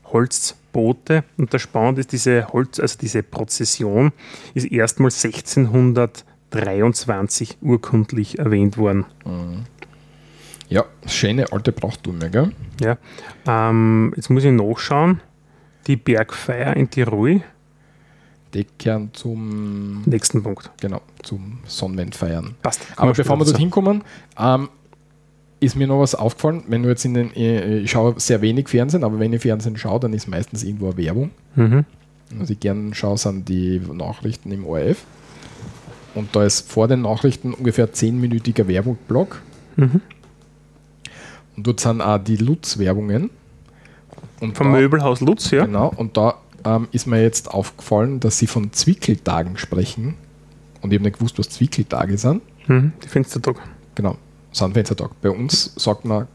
Holzboote. Und der Spannend ist, diese Holz, also diese Prozession ist erstmals 1623 urkundlich erwähnt worden. Mhm. Ja, schöne alte Brauchtume, gell? Ja. Ähm, jetzt muss ich nachschauen. Die Bergfeier in Tirol Deckern zum nächsten Punkt. Genau, zum Sonnenwendfeiern. Passt. Aber bevor wir dorthin kommen, ähm, ist mir noch was aufgefallen, wenn du jetzt in den, äh, ich schaue sehr wenig Fernsehen, aber wenn ich Fernsehen schaue, dann ist meistens irgendwo eine Werbung. Mhm. Was ich gerne schaue, sind die Nachrichten im ORF. Und da ist vor den Nachrichten ungefähr 10-minütiger Werbungblock. Mhm. Und dort sind auch die Lutz-Werbungen. Vom da, Möbelhaus Lutz, ja. Genau, und da ähm, ist mir jetzt aufgefallen, dass sie von Zwickeltagen sprechen. Und ich habe nicht gewusst, was Zwickeltage sind. Mhm, die Fenstertage. Genau, sind Fenstertage. Bei uns sagt man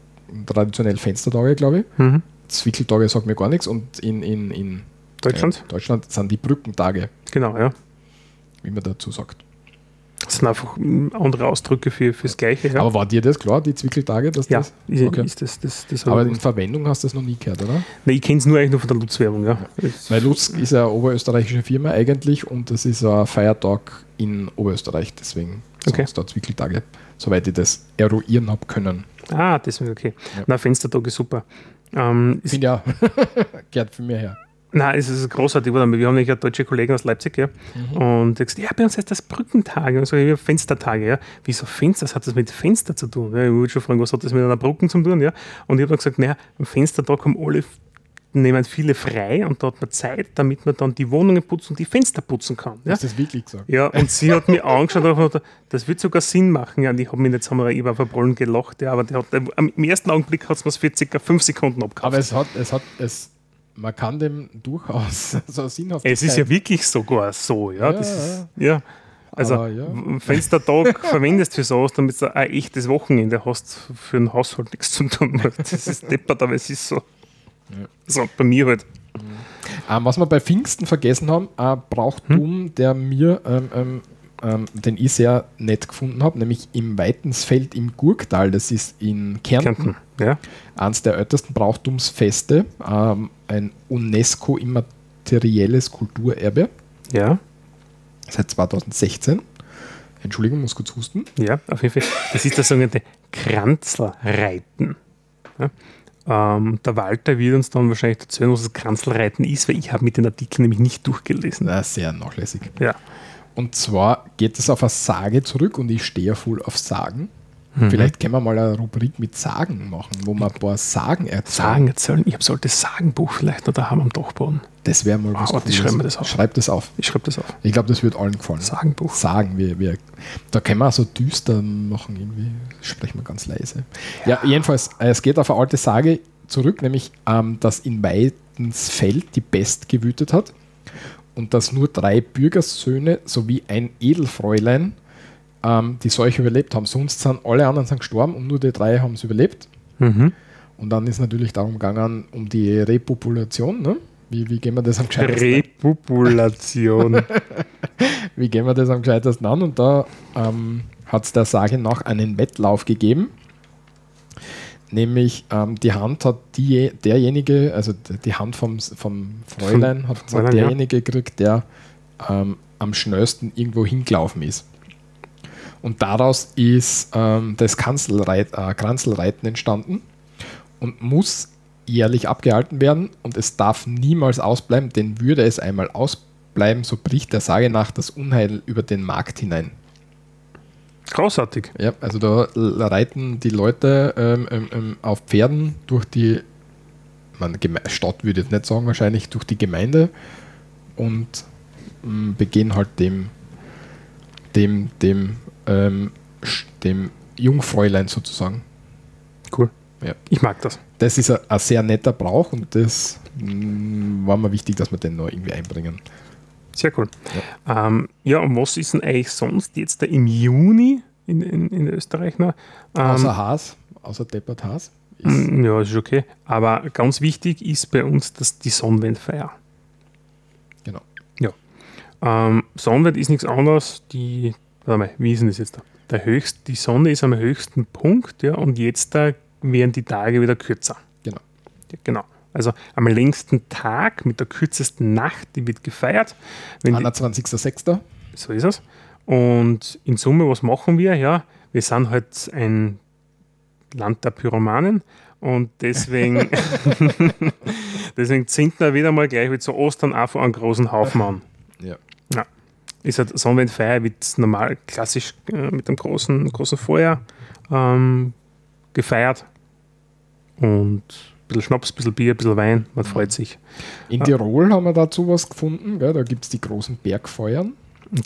traditionell Fenstertage, glaube ich. Mhm. Zwickeltage sagt mir gar nichts. Und in, in, in Deutschland? Äh, Deutschland sind die Brückentage. Genau, ja. Wie man dazu sagt. Das sind einfach andere Ausdrücke für, fürs Gleiche. Ja. Aber war dir das klar, die Zwickeltage? Dass ja, das, okay. ist das, das, das Aber in Verwendung hast du das noch nie gehört, oder? Nein, ich kenne es nur eigentlich nur von der Lutz-Werbung. Ja. ja. Weil Lutz ist ja eine oberösterreichische Firma eigentlich und das ist ein Feiertag in Oberösterreich, deswegen okay. da Zwickeltage, soweit ich das eruieren habe können. Ah, deswegen okay. Ja. Na, Fenstertag ist super. Ähm, Finde ja, [laughs] gehört für mich her. Nein, es ist großartig. Wir haben nämlich ja deutsche Kollegen aus Leipzig, ja. Mhm. Und der gesagt, ja, bei uns heißt das Brückentage und so, ja, Fenstertage, ja. Wieso Fenster? Was hat das mit Fenster zu tun? Ja, ich würde schon fragen, was hat das mit einer Brücke zu tun, ja. Und ich habe dann gesagt, naja, am Fenstertag haben alle nehmen viele frei und da hat man Zeit, damit man dann die Wohnungen putzen und die Fenster putzen kann. Ja? Hast du das wirklich gesagt? Ja, und sie hat mir angeschaut und gesagt, das wird sogar Sinn machen. Ja, und ich habe mich jetzt einmal über Verbrollen gelacht, ja, aber der hat, im ersten Augenblick hat es mir für circa fünf Sekunden abgekauft. Aber es hat, es hat, es man kann dem durchaus [laughs] so sinnhaft. Es ist ja wirklich sogar so, ja. ja, ist, ja. Also, aber ja. wenn du den Tag verwendest für sowas, damit du ein echtes Wochenende hast, für den Haushalt nichts zu tun. [laughs] Das ist deppert, aber es ist so. So, bei mir halt. Ähm, was wir bei Pfingsten vergessen haben, ein Brauchtum, der mir, ähm, ähm, ähm, den ich sehr nett gefunden habe, nämlich im Weitensfeld im Gurktal, das ist in Kärnten, Kärnten. Ja. eines der ältesten Brauchtumsfeste, ähm, ein UNESCO-immaterielles Kulturerbe Ja. seit 2016. Entschuldigung, muss kurz husten. Ja, auf jeden Fall. Das ist das sogenannte Kranzelreiten. Ja? Ähm, der Walter wird uns dann wahrscheinlich erzählen, was das Kranzelreiten ist, weil ich habe mit den Artikeln nämlich nicht durchgelesen. Na, sehr nachlässig. Ja. Und zwar geht es auf eine Sage zurück und ich stehe ja voll auf Sagen. Mhm. Vielleicht können wir mal eine Rubrik mit Sagen machen, wo wir ein paar Sagen erzählen. Sagen erzählen. Ich habe so ein altes Sagenbuch vielleicht noch daheim am Dachboden. Das wäre mal was warte, ich schreibe mir das auf. Schreib das auf. Ich schreibe das auf. Ich glaube, das wird allen gefallen. Sagenbuch. Sagen wir, wir. Da können wir auch so düster machen, irgendwie. Sprechen wir ganz leise. Ja, jedenfalls, äh, es geht auf eine alte Sage zurück, nämlich, ähm, dass in Weidensfeld die Pest gewütet hat und dass nur drei Bürgersöhne sowie ein Edelfräulein ähm, die Seuche überlebt haben. Sonst sind alle anderen sind gestorben und nur die drei haben es überlebt. Mhm. Und dann ist natürlich darum gegangen, um die Repopulation. Ne? Wie, wie gehen wir das am gescheitesten Repopulation. [laughs] wie gehen wir das am gescheitesten an? Und da ähm, hat es der Sage nach einen Wettlauf gegeben. Nämlich ähm, die Hand hat die, derjenige, also die Hand vom, vom Fräulein hat, Fräulein, hat ja. derjenige gekriegt, der ähm, am schnellsten irgendwo hingelaufen ist. Und daraus ist ähm, das Kanzelreit, äh, Kranzelreiten entstanden und muss jährlich abgehalten werden und es darf niemals ausbleiben, denn würde es einmal ausbleiben, so bricht der Sage nach das Unheil über den Markt hinein. Großartig. Ja, also da reiten die Leute ähm, ähm, ähm, auf Pferden durch die man, Stadt würde ich jetzt nicht sagen, wahrscheinlich durch die Gemeinde und ähm, begehen halt dem dem dem ähm, dem Jungfräulein sozusagen. Cool. Ja. Ich mag das. Das ist ein, ein sehr netter Brauch und das mh, war mir wichtig, dass wir den noch irgendwie einbringen. Sehr cool. Ja, ähm, ja und was ist denn eigentlich sonst jetzt da im Juni in, in, in Österreich noch? Ähm, Außer Haas, außer Deppert Haas. Mm, Ja, ist okay. Aber ganz wichtig ist bei uns das, die Sonnenwendfeier. genau. Ja. Ähm, Sonnenwend ist nichts anderes. Die, warte mal, wie ist denn das jetzt da? Der höchst, die Sonne ist am höchsten Punkt, ja, und jetzt da werden die Tage wieder kürzer. Genau. Ja, genau. Also am längsten Tag mit der kürzesten Nacht, die wird gefeiert. Wenn die, 21.06. so ist es. Und in Summe, was machen wir? Ja, wir sind halt ein Land der Pyromanen und deswegen, [laughs] [laughs] deswegen zünden wir wieder mal gleich wie zu Ostern einfach einen großen Haufen an. Ja. Ja. Ist halt Sonnenwendfeier, wird normal klassisch äh, mit einem großen, großen Feuer ähm, gefeiert. Und bisschen Schnaps, ein bisschen Bier, ein bisschen Wein, man freut sich. In Tirol haben wir dazu was gefunden. Gell? Da gibt es die großen Bergfeuern.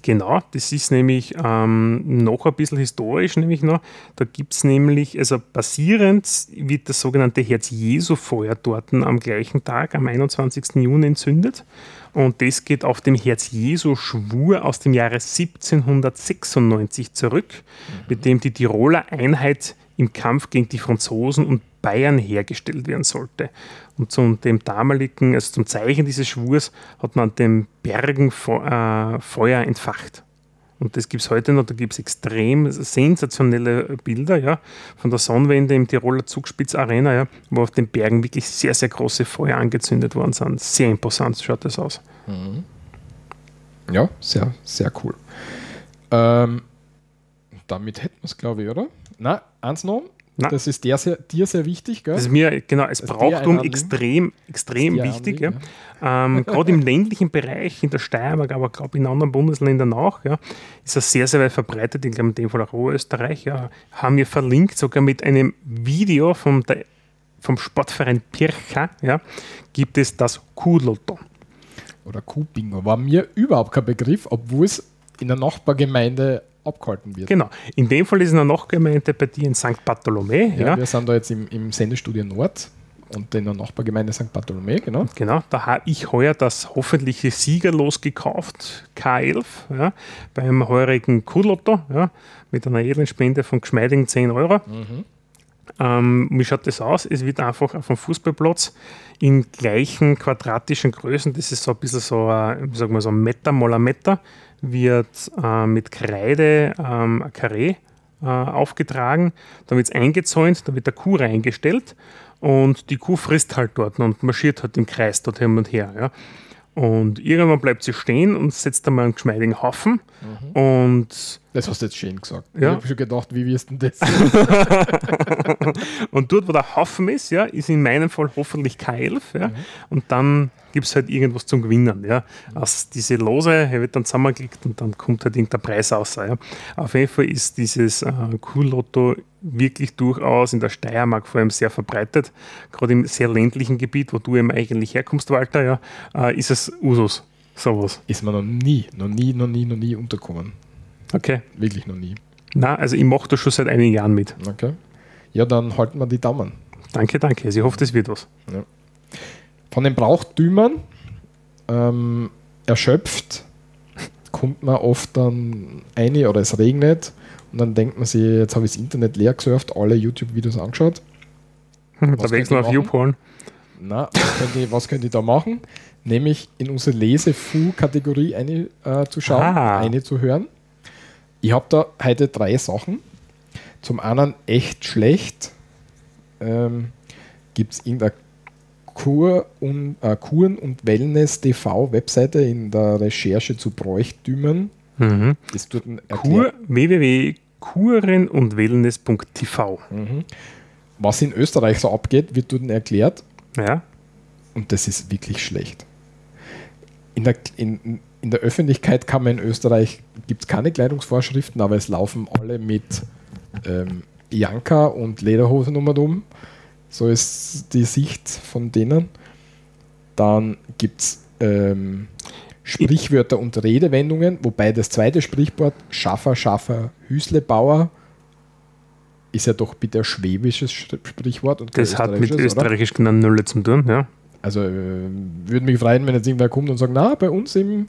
Genau, das ist nämlich ähm, noch ein bisschen historisch, nämlich noch. Da gibt es nämlich, also basierend wird das sogenannte Herz-Jesu-Feuer dort am gleichen Tag, am 21. Juni entzündet. Und das geht auf dem Herz-Jesu-Schwur aus dem Jahre 1796 zurück, mit dem die Tiroler Einheit im Kampf gegen die Franzosen und Bayern hergestellt werden sollte. Und zum dem damaligen, also zum Zeichen dieses Schwurs, hat man an den Bergen Fe- äh, Feuer entfacht. Und das gibt es heute noch, da gibt es extrem sensationelle Bilder ja, von der Sonnenwende im Tiroler Zugspitz Arena, ja, wo auf den Bergen wirklich sehr, sehr große Feuer angezündet worden sind. Sehr imposant schaut das aus. Ja, sehr, sehr cool. Ähm, damit hätten wir es, glaube ich, oder? Na, eins noch. Na. Das ist der sehr, dir sehr wichtig, gell? Das ist mir genau dir Brauchtum extrem, extrem wichtig. Ja. Anliegen, Ähm, Gerade im ländlichen Bereich, in der Steiermark, aber glaube in anderen Bundesländern auch, ja, ist das sehr, sehr weit verbreitet. Ich glaube, in dem Fall auch Oberösterreich. Ja, haben wir verlinkt, sogar mit einem Video vom, der, vom Sportverein Pircha, ja, gibt es das Kuhlotto. Oder Kuhbingo. War mir überhaupt kein Begriff, obwohl es in der Nachbargemeinde abgehalten wird. Genau. In dem Fall ist eine Nachgemeinde bei dir in St. Bartholomä. Ja, Ja, Wir sind da jetzt im, im Sendestudio Nord und in der Nachbargemeinde St. Bartholomew, genau. Genau, da habe ich heuer das hoffentliche Siegerlos gekauft, K11, ja, beim heurigen Kuhlotto, ja, mit einer edlen Spende von geschmeidigen 10 Euro. Ähm, wie schaut das aus? Es wird einfach auf dem Fußballplatz in gleichen quadratischen Größen, das ist so ein bisschen so, ein, sagen wir, so ein Meter mal ein Meter, wird äh, mit Kreide ähm, ein Karree äh, aufgetragen, dann wird es eingezäunt, da wird der Kuh reingestellt und die Kuh frisst halt dort und marschiert halt im Kreis dort hin und her. Ja. Und irgendwann bleibt sie stehen und setzt einmal einen geschmeidigen Haufen und Das hast du jetzt schön gesagt. Ja. Ich habe schon gedacht, wie wirst du denn das? [laughs] Und dort, wo der Haufen ist, ja, ist in meinem Fall hoffentlich K11. Ja, Und dann gibt es halt irgendwas zum Gewinnen. Ja. Aus diese Lose er wird dann zusammengeklickt und dann kommt halt irgendein Preis raus. Ja. Auf jeden Fall ist dieses äh, Kuhlotto wirklich durchaus in der Steiermark vor allem sehr verbreitet. Gerade im sehr ländlichen Gebiet, wo du eben eigentlich herkommst, Walter, ja, äh, ist es Usus. Sowas. Ist mir noch nie, noch nie, noch nie, noch nie unterkommen. Okay. Wirklich noch nie. Na, also ich mache das schon seit einigen Jahren mit. Okay. Ja, dann halten wir die Daumen. Danke, danke. Also ich hoffe, das wird was. Von den Brauchtümern ähm, erschöpft kommt man oft dann ein oder es regnet und dann denkt man sich, jetzt habe ich das Internet leer gesurft, alle YouTube-Videos angeschaut. Da Was wechseln auf? YouPorn. Na, was könnt ihr, was könnt ihr da machen? Nämlich in unsere Lese-Fu-Kategorie eine, äh, zu schauen, Ah. eine zu hören. Ich habe da heute drei Sachen. Zum einen echt schlecht. Ähm, Gibt es irgendeine Kur und, äh, Kuren- und Wellness-TV-Webseite in der Recherche zu Bräuchtümern? Mhm. Das tut Kur, www.kuren und wellness.tv. Was in Österreich so abgeht, wird dort erklärt. Ja. Und das ist wirklich schlecht. In der, in, in der Öffentlichkeit kann man in Österreich, gibt es keine Kleidungsvorschriften, aber es laufen alle mit ähm, Janka und Lederhosen um und um. So ist die Sicht von denen. Dann gibt es ähm, Sprichwörter und Redewendungen, wobei das zweite Sprichwort Schaffer, Schaffer, Hüslebauer ist ja doch bitte ein schwäbisches Sprichwort. Und Das hat mit oder? österreichisch genau null zu tun. Ja. Also äh, würde mich freuen, wenn jetzt irgendwer kommt und sagt, na, bei uns im,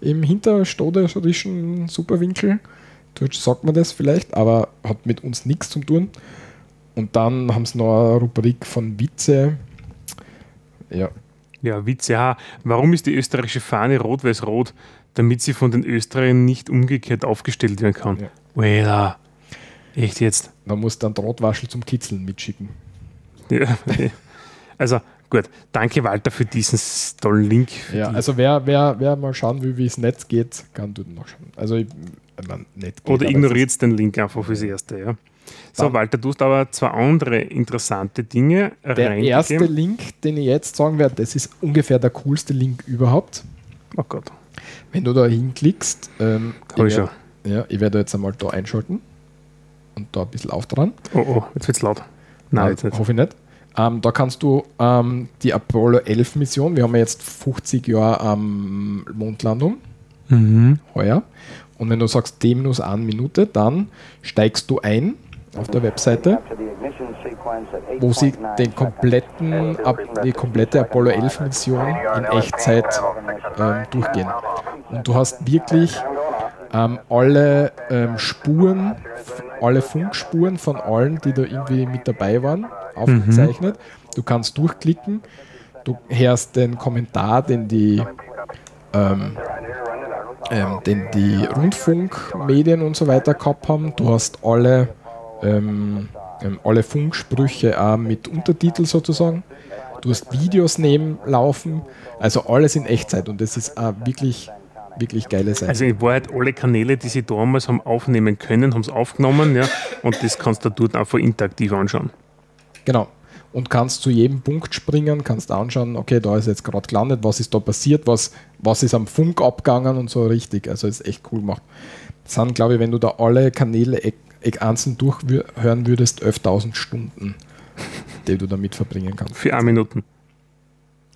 im hinterstoderischen Superwinkel, dort sagt man das vielleicht, aber hat mit uns nichts zu tun. Und dann haben sie noch eine Rubrik von Witze. Ja, ja, Witze. Ja. Warum ist die österreichische Fahne rot-weiß-rot? Damit sie von den Österreichern nicht umgekehrt aufgestellt werden kann. Ja. Alter. Echt jetzt? man muss dann Drahtwaschel zum Kitzeln mitschicken. Ja. [laughs] Also, gut. Danke, Walter, für diesen tollen Link. Ja, die- also wer, wer, wer mal schauen will, wie es Netz geht, kann dort noch schauen. Also ich, ich mein, nicht geht, Oder ignoriert den Link einfach fürs Erste. Ja. So, Walter, du hast aber zwei andere interessante Dinge Der erste Link, den ich jetzt sagen werde, das ist ungefähr der coolste Link überhaupt. Oh Gott. Wenn du da hinklickst, ähm, Hab ich werd- ja, ich werde jetzt einmal da einschalten und da ein bisschen aufdran. Oh, oh, jetzt wird's laut. Nein, jetzt nicht. Hoffe ich nicht. Ähm, da kannst du ähm, die Apollo 11 Mission, wir haben ja jetzt 50 Jahre am Mondlandung, Mhm. heuer. Und wenn du sagst T minus 1 Minute, dann steigst du ein auf der Webseite, wo sie den kompletten, die komplette Apollo 11 Mission in Echtzeit ähm, durchgehen. Und du hast wirklich ähm, alle ähm, Spuren, alle Funkspuren von allen, die da irgendwie mit dabei waren, aufgezeichnet. Du kannst durchklicken, du hörst den Kommentar, den die ähm, ähm, den die Rundfunkmedien und so weiter gehabt haben. Du hast alle, ähm, ähm, alle Funksprüche auch mit Untertitel sozusagen. Du hast Videos nebenlaufen, also alles in Echtzeit und das ist auch wirklich, wirklich geile Seite. Also in Wahrheit alle Kanäle, die sie damals haben aufnehmen können, haben es aufgenommen, ja, und das kannst du dort einfach interaktiv anschauen. Genau. Und kannst zu jedem Punkt springen, kannst anschauen, okay, da ist jetzt gerade gelandet, was ist da passiert, was, was ist am Funk abgegangen und so richtig. Also ist echt cool gemacht. Das sind, glaube ich, wenn du da alle Kanäle e- e- einzeln durchhören würdest, 11.000 Stunden, die du damit verbringen kannst. Für eine Minuten.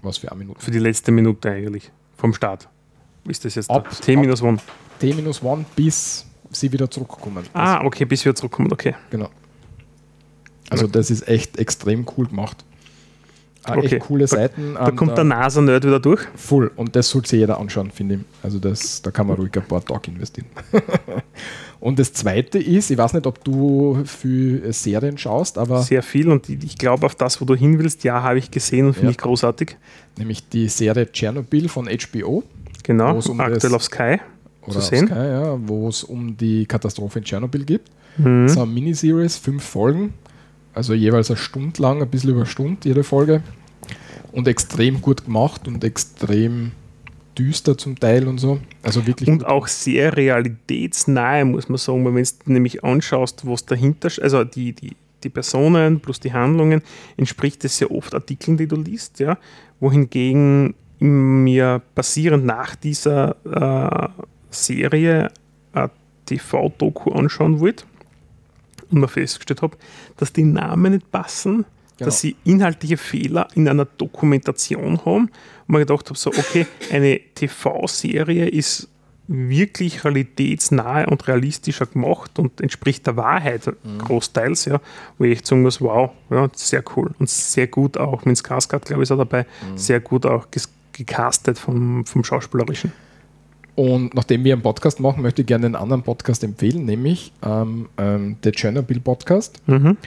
Was für eine Minute. Für die letzte Minute eigentlich. Vom Start. Ist das jetzt Ab- da? T-1. T-1 bis sie wieder zurückkommen. Ah, okay, bis wir zurückkommen, okay. Genau. Also das ist echt extrem cool gemacht. Äh, Okay. Echt coole Seiten. Da ähm, kommt der NASA-Nerd wieder durch. Voll. Und das sollte sich jeder anschauen, finde ich. Also das, da kann man ruhig ein paar Tage investieren. [laughs] und das zweite ist, ich weiß nicht, ob du für Serien schaust, aber Sehr viel und ich glaube, auf das, wo du hin willst, ja, habe ich gesehen und finde Ja. ich großartig. nämlich die Serie Tschernobyl von HBO. Genau, Wo es um aktuell das- auf Sky. Oder Zu sehen. Sky, ja, wo es um die Katastrophe in Tschernobyl geht. Mhm. So eine Miniseries, fünf Folgen, also jeweils eine Stunde lang, ein bisschen über eine Stunde jede Folge. Und extrem gut gemacht und extrem düster zum Teil und so. Also wirklich Und auch sehr realitätsnahe, muss man sagen, wenn du nämlich anschaust, was dahinter, also die, die, die Personen plus die Handlungen, entspricht es sehr oft Artikeln, die du liest, ja, wohingegen mir basierend nach dieser äh, Serie eine TV-Doku anschauen wollte und mir festgestellt habe, dass die Namen nicht passen, Genau. dass sie inhaltliche Fehler in einer Dokumentation haben und mir gedacht habe, so, okay, eine TV-Serie ist wirklich realitätsnahe und realistischer gemacht und entspricht der Wahrheit großteils, ja, wo ich echt sagen muss, wow, ja, sehr cool und sehr gut auch, Vince Skarsgård, glaube ich, ist auch dabei, sehr gut auch gecastet vom, vom Schauspielerischen. Und nachdem wir einen Podcast machen, möchte ich gerne einen anderen Podcast empfehlen, nämlich ähm, ähm, der Chernobyl Podcast. Mhm.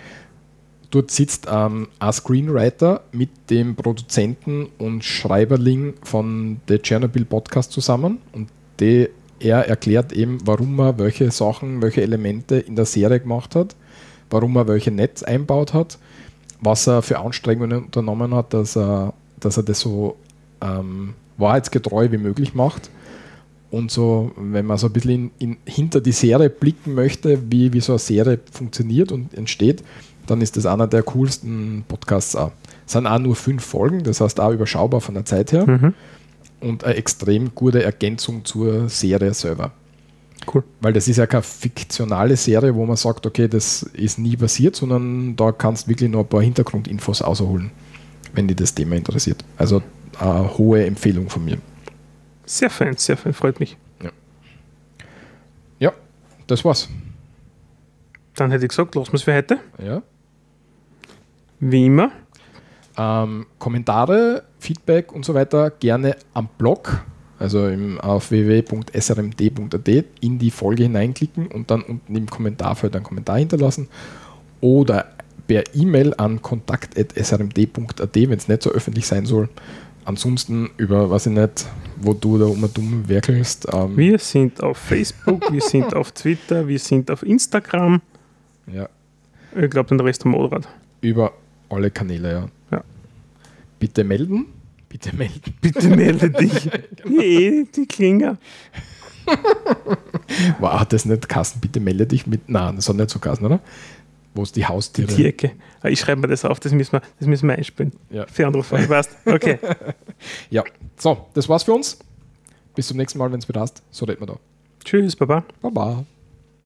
Dort sitzt ähm, ein Screenwriter mit dem Produzenten und Schreiberling von der Chernobyl Podcast zusammen und die, er erklärt eben, warum er welche Sachen, welche Elemente in der Serie gemacht hat, warum er welche Netz einbaut hat, was er für Anstrengungen unternommen hat, dass er, dass er das so ähm, wahrheitsgetreu wie möglich macht. Und so, wenn man so ein bisschen in, in, hinter die Serie blicken möchte, wie, wie so eine Serie funktioniert und entsteht, dann ist das einer der coolsten Podcasts auch. Es sind auch nur fünf Folgen, das heißt auch überschaubar von der Zeit her Mhm. und eine extrem gute Ergänzung zur Serie selber. Cool. Weil das ist ja keine fiktionale Serie, wo man sagt, okay, das ist nie passiert, sondern da kannst du wirklich noch ein paar Hintergrundinfos ausholen, wenn dich das Thema interessiert. Also eine hohe Empfehlung von mir. Sehr fein, sehr fein, freut mich. Ja, das war's. Dann hätte ich gesagt, lassen wir für heute. Ja. Wie immer. Ähm, Kommentare, Feedback und so weiter gerne am Blog, also im, auf www.srmd.at in die Folge hineinklicken und dann unten im Kommentarfeld einen Kommentar hinterlassen oder per E-Mail an kontakt.srmd.at, wenn es nicht so öffentlich sein soll. Ansonsten über, weiß ich nicht, wo du da um und dumm werkelst. Ähm, Wir sind auf Facebook, wir sind auf Twitter, wir sind auf Instagram. ja, Ich glaube, den Rest am Motorrad. über alle Kanäle, ja. Ja. Bitte melden. Bitte melden. [laughs] Bitte melde dich. [laughs] Nee, die Klinger. [laughs] Wow, hat das nicht Kassen? Bitte melde dich mit. Nein, das hat nicht so Kassen, oder? Wo es die Haustiere. Die Ecke. Ah, Ich schreibe mir das auf, das müssen wir, das müssen wir einspielen. Ja. Andere Fragen, weißt Okay. ja, so, das war's für uns. Bis zum nächsten Mal, wenn es wieder hast. So reden wir da. Tschüss, Baba. Baba.